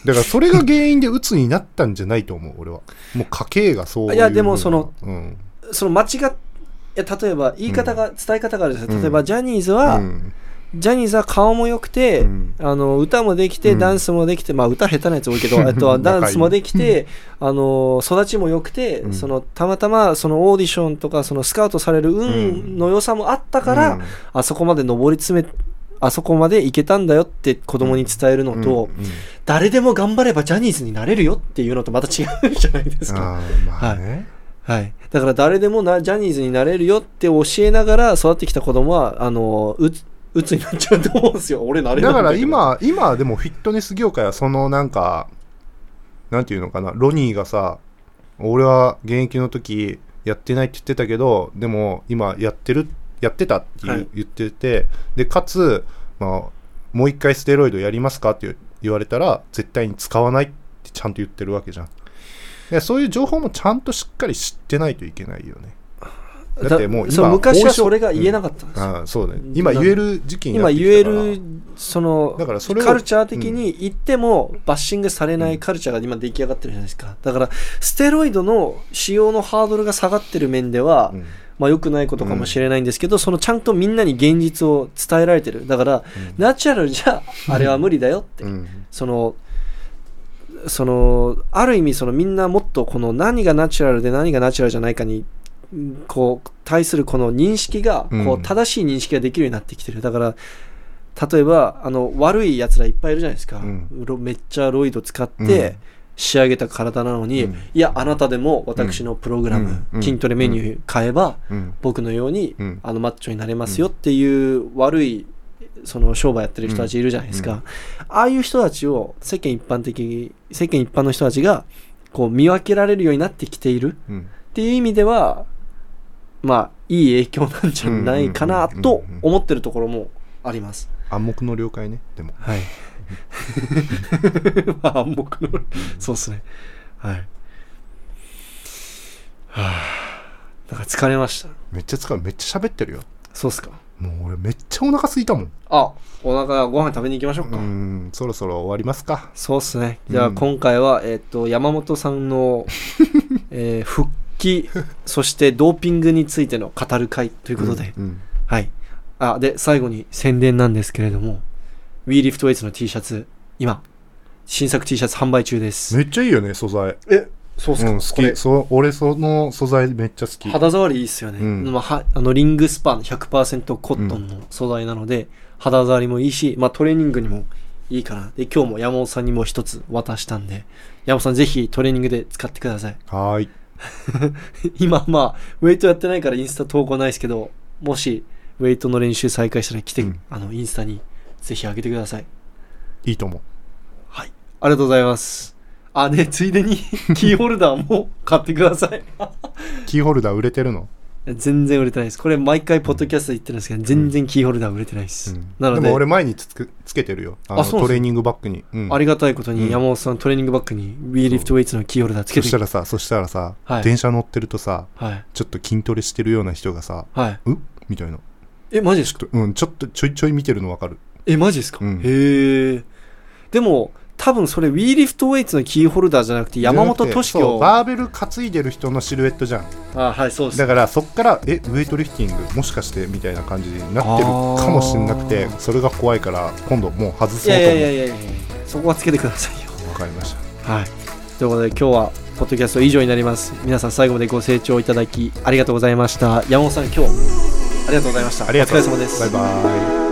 だからそれが原因でうつになったんじゃないと思う俺は。[LAUGHS] もう家系がそういういやでもそのうん。その間違っ例えば言い方が、伝え方があるんですようん。例えばジャニーズは、うん。ジャニーズは顔も良くて、うん。あの歌もできて、うん。ダンスもできて、まあ歌下手なやつ多いけど、えっと、ダンスもできて、あの育ちも良くて、うん。そのたまたまそのオーディションとかそのスカウトされる運の良さもあったから、うん。あそこまで上り詰めあそこまでいけたんだよって子供に伝えるのと、うんうん。誰でも頑張ればジャニーズになれるよっていうのとまた違うじゃないですか。まあね、はい、だから誰でもなジャニーズになれるよって教えながら育ってきた子供はあのうつうつになっちゃうと思うんですよ。[LAUGHS] 俺なれだから今、今でもフィットネス業界はそのなんか、なんていうのかな、ロニーがさ、俺は現役の時やってないって言ってたけど、でも今やってる、やってたって言,、ってて、で、かつ、まあ、もう一回ステロイドやりますかって言われたら、絶対に使わないってちゃんと言ってるわけじゃん。でそういう情報もちゃんとしっかり知ってないといけないよね。だってもう今昔はそれが言えなかったんですよ、ああそうだね。今言える時期にな今言えるそのだからそれをカルチャー的に言ってもバッシングされないカルチャーが今出来上がってるじゃないですか。だからステロイドの使用のハードルが下がってる面では、うんまあ良くないことかもしれないんですけど、そのちゃんとみんなに現実を伝えられてる。だから、ナチュラルじゃあれは無理だよって、うん。そのそのある意味そのみんなもっとこの何がナチュラルで何がナチュラルじゃないかにうんこう対するこの認識がこうん。う正しい認識ができるようになってきてる。だから例えばあの悪いやつらいっぱいいるじゃないですか、めっちゃロイド使って仕上げた体なのに、うん。いやあなたでも私のプログラム、うん。筋トレメニュー変えば、うん。僕のように、うん。あのマッチョになれますよっていう悪いその商売やってる人たちいるじゃないですか、うん。ああいう人たちを世間一般的世間一般の人たちがこう見分けられるようになってきているうん。っていう意味ではまあいい影響なんじゃないかなと思ってるところもあります。暗黙の了解ねでも。はい。[LAUGHS] まあ暗黙のそうっすね。はい。はあ、なんか疲れました。めっちゃ使うめっちゃ喋ってるよそうっすか。もう俺めっちゃお腹空いたもんあ、お腹ご飯食べに行きましょううか。んそろそろ終わりますかそうっすね。じゃあうん今回は、えっと、山本さんの、[LAUGHS] えー復帰、そしてドーピングについての語る会ということで、うんはい。あ、で、最後に宣伝なんですけれども、WeLiftWeights の T シャツ、今、新作 T シャツ販売中です。めっちゃいいよね素材。え、そうっすか、うん、好き。そう俺その素材めっちゃ好き。肌触りいいっすよね、うん。まあ、はあのリングスパン100%コットンの素材なので、肌触りもいいし、まあ、トレーニングにもいいかな。で今日も山本さんにも一つ渡したんで山本さんぜひトレーニングで使ってください。はーい。[LAUGHS] 今まあウェイトやってないからインスタ投稿ないですけどもしウェイトの練習再開したら来て、うん。あのインスタにぜひ上げてください。いいと思う。はい。ありがとうございます。あねついでに [LAUGHS] キーホルダーも買ってください。[LAUGHS] キーホルダー売れてるの、全然売れてないです。これ毎回ポッドキャストで言ってるんですけど全然キーホルダー売れてないです、うん。なので。でも俺毎日つくつけてるよ。あのトレーニングバッグに、うん。ありがたいことうん。に山本さんトレーニングバッグに WeLiftWeights のキーホルダーつけて。そしたらさそしたらさ、はい。電車乗ってるとさはい。ちょっと筋トレしてるような人がさはい「う？みたいな。えマジですか？ちょっとうんちょっとちょいちょい見てるの分かるえマジですか、うん。へえ。でも多分それ WeLiftWeights のキーホルダーじゃなくて山本俊樹バーベル担いでる人のシルエットじゃん。あはいそうです。だからそっからえウェイトリフティングもしかしてみたいな感じになってるかもしれなくてそれが怖いから今度もう外そうと思う。やいやいやいやそこはつけてくださいよ。わかりました。はい。ということで今日はポッドキャスト以上になります。皆さん最後までご清聴いただきありがとうございました。山本さん今日ありがとうございました。ありがとう。お疲れ様です。バイバイ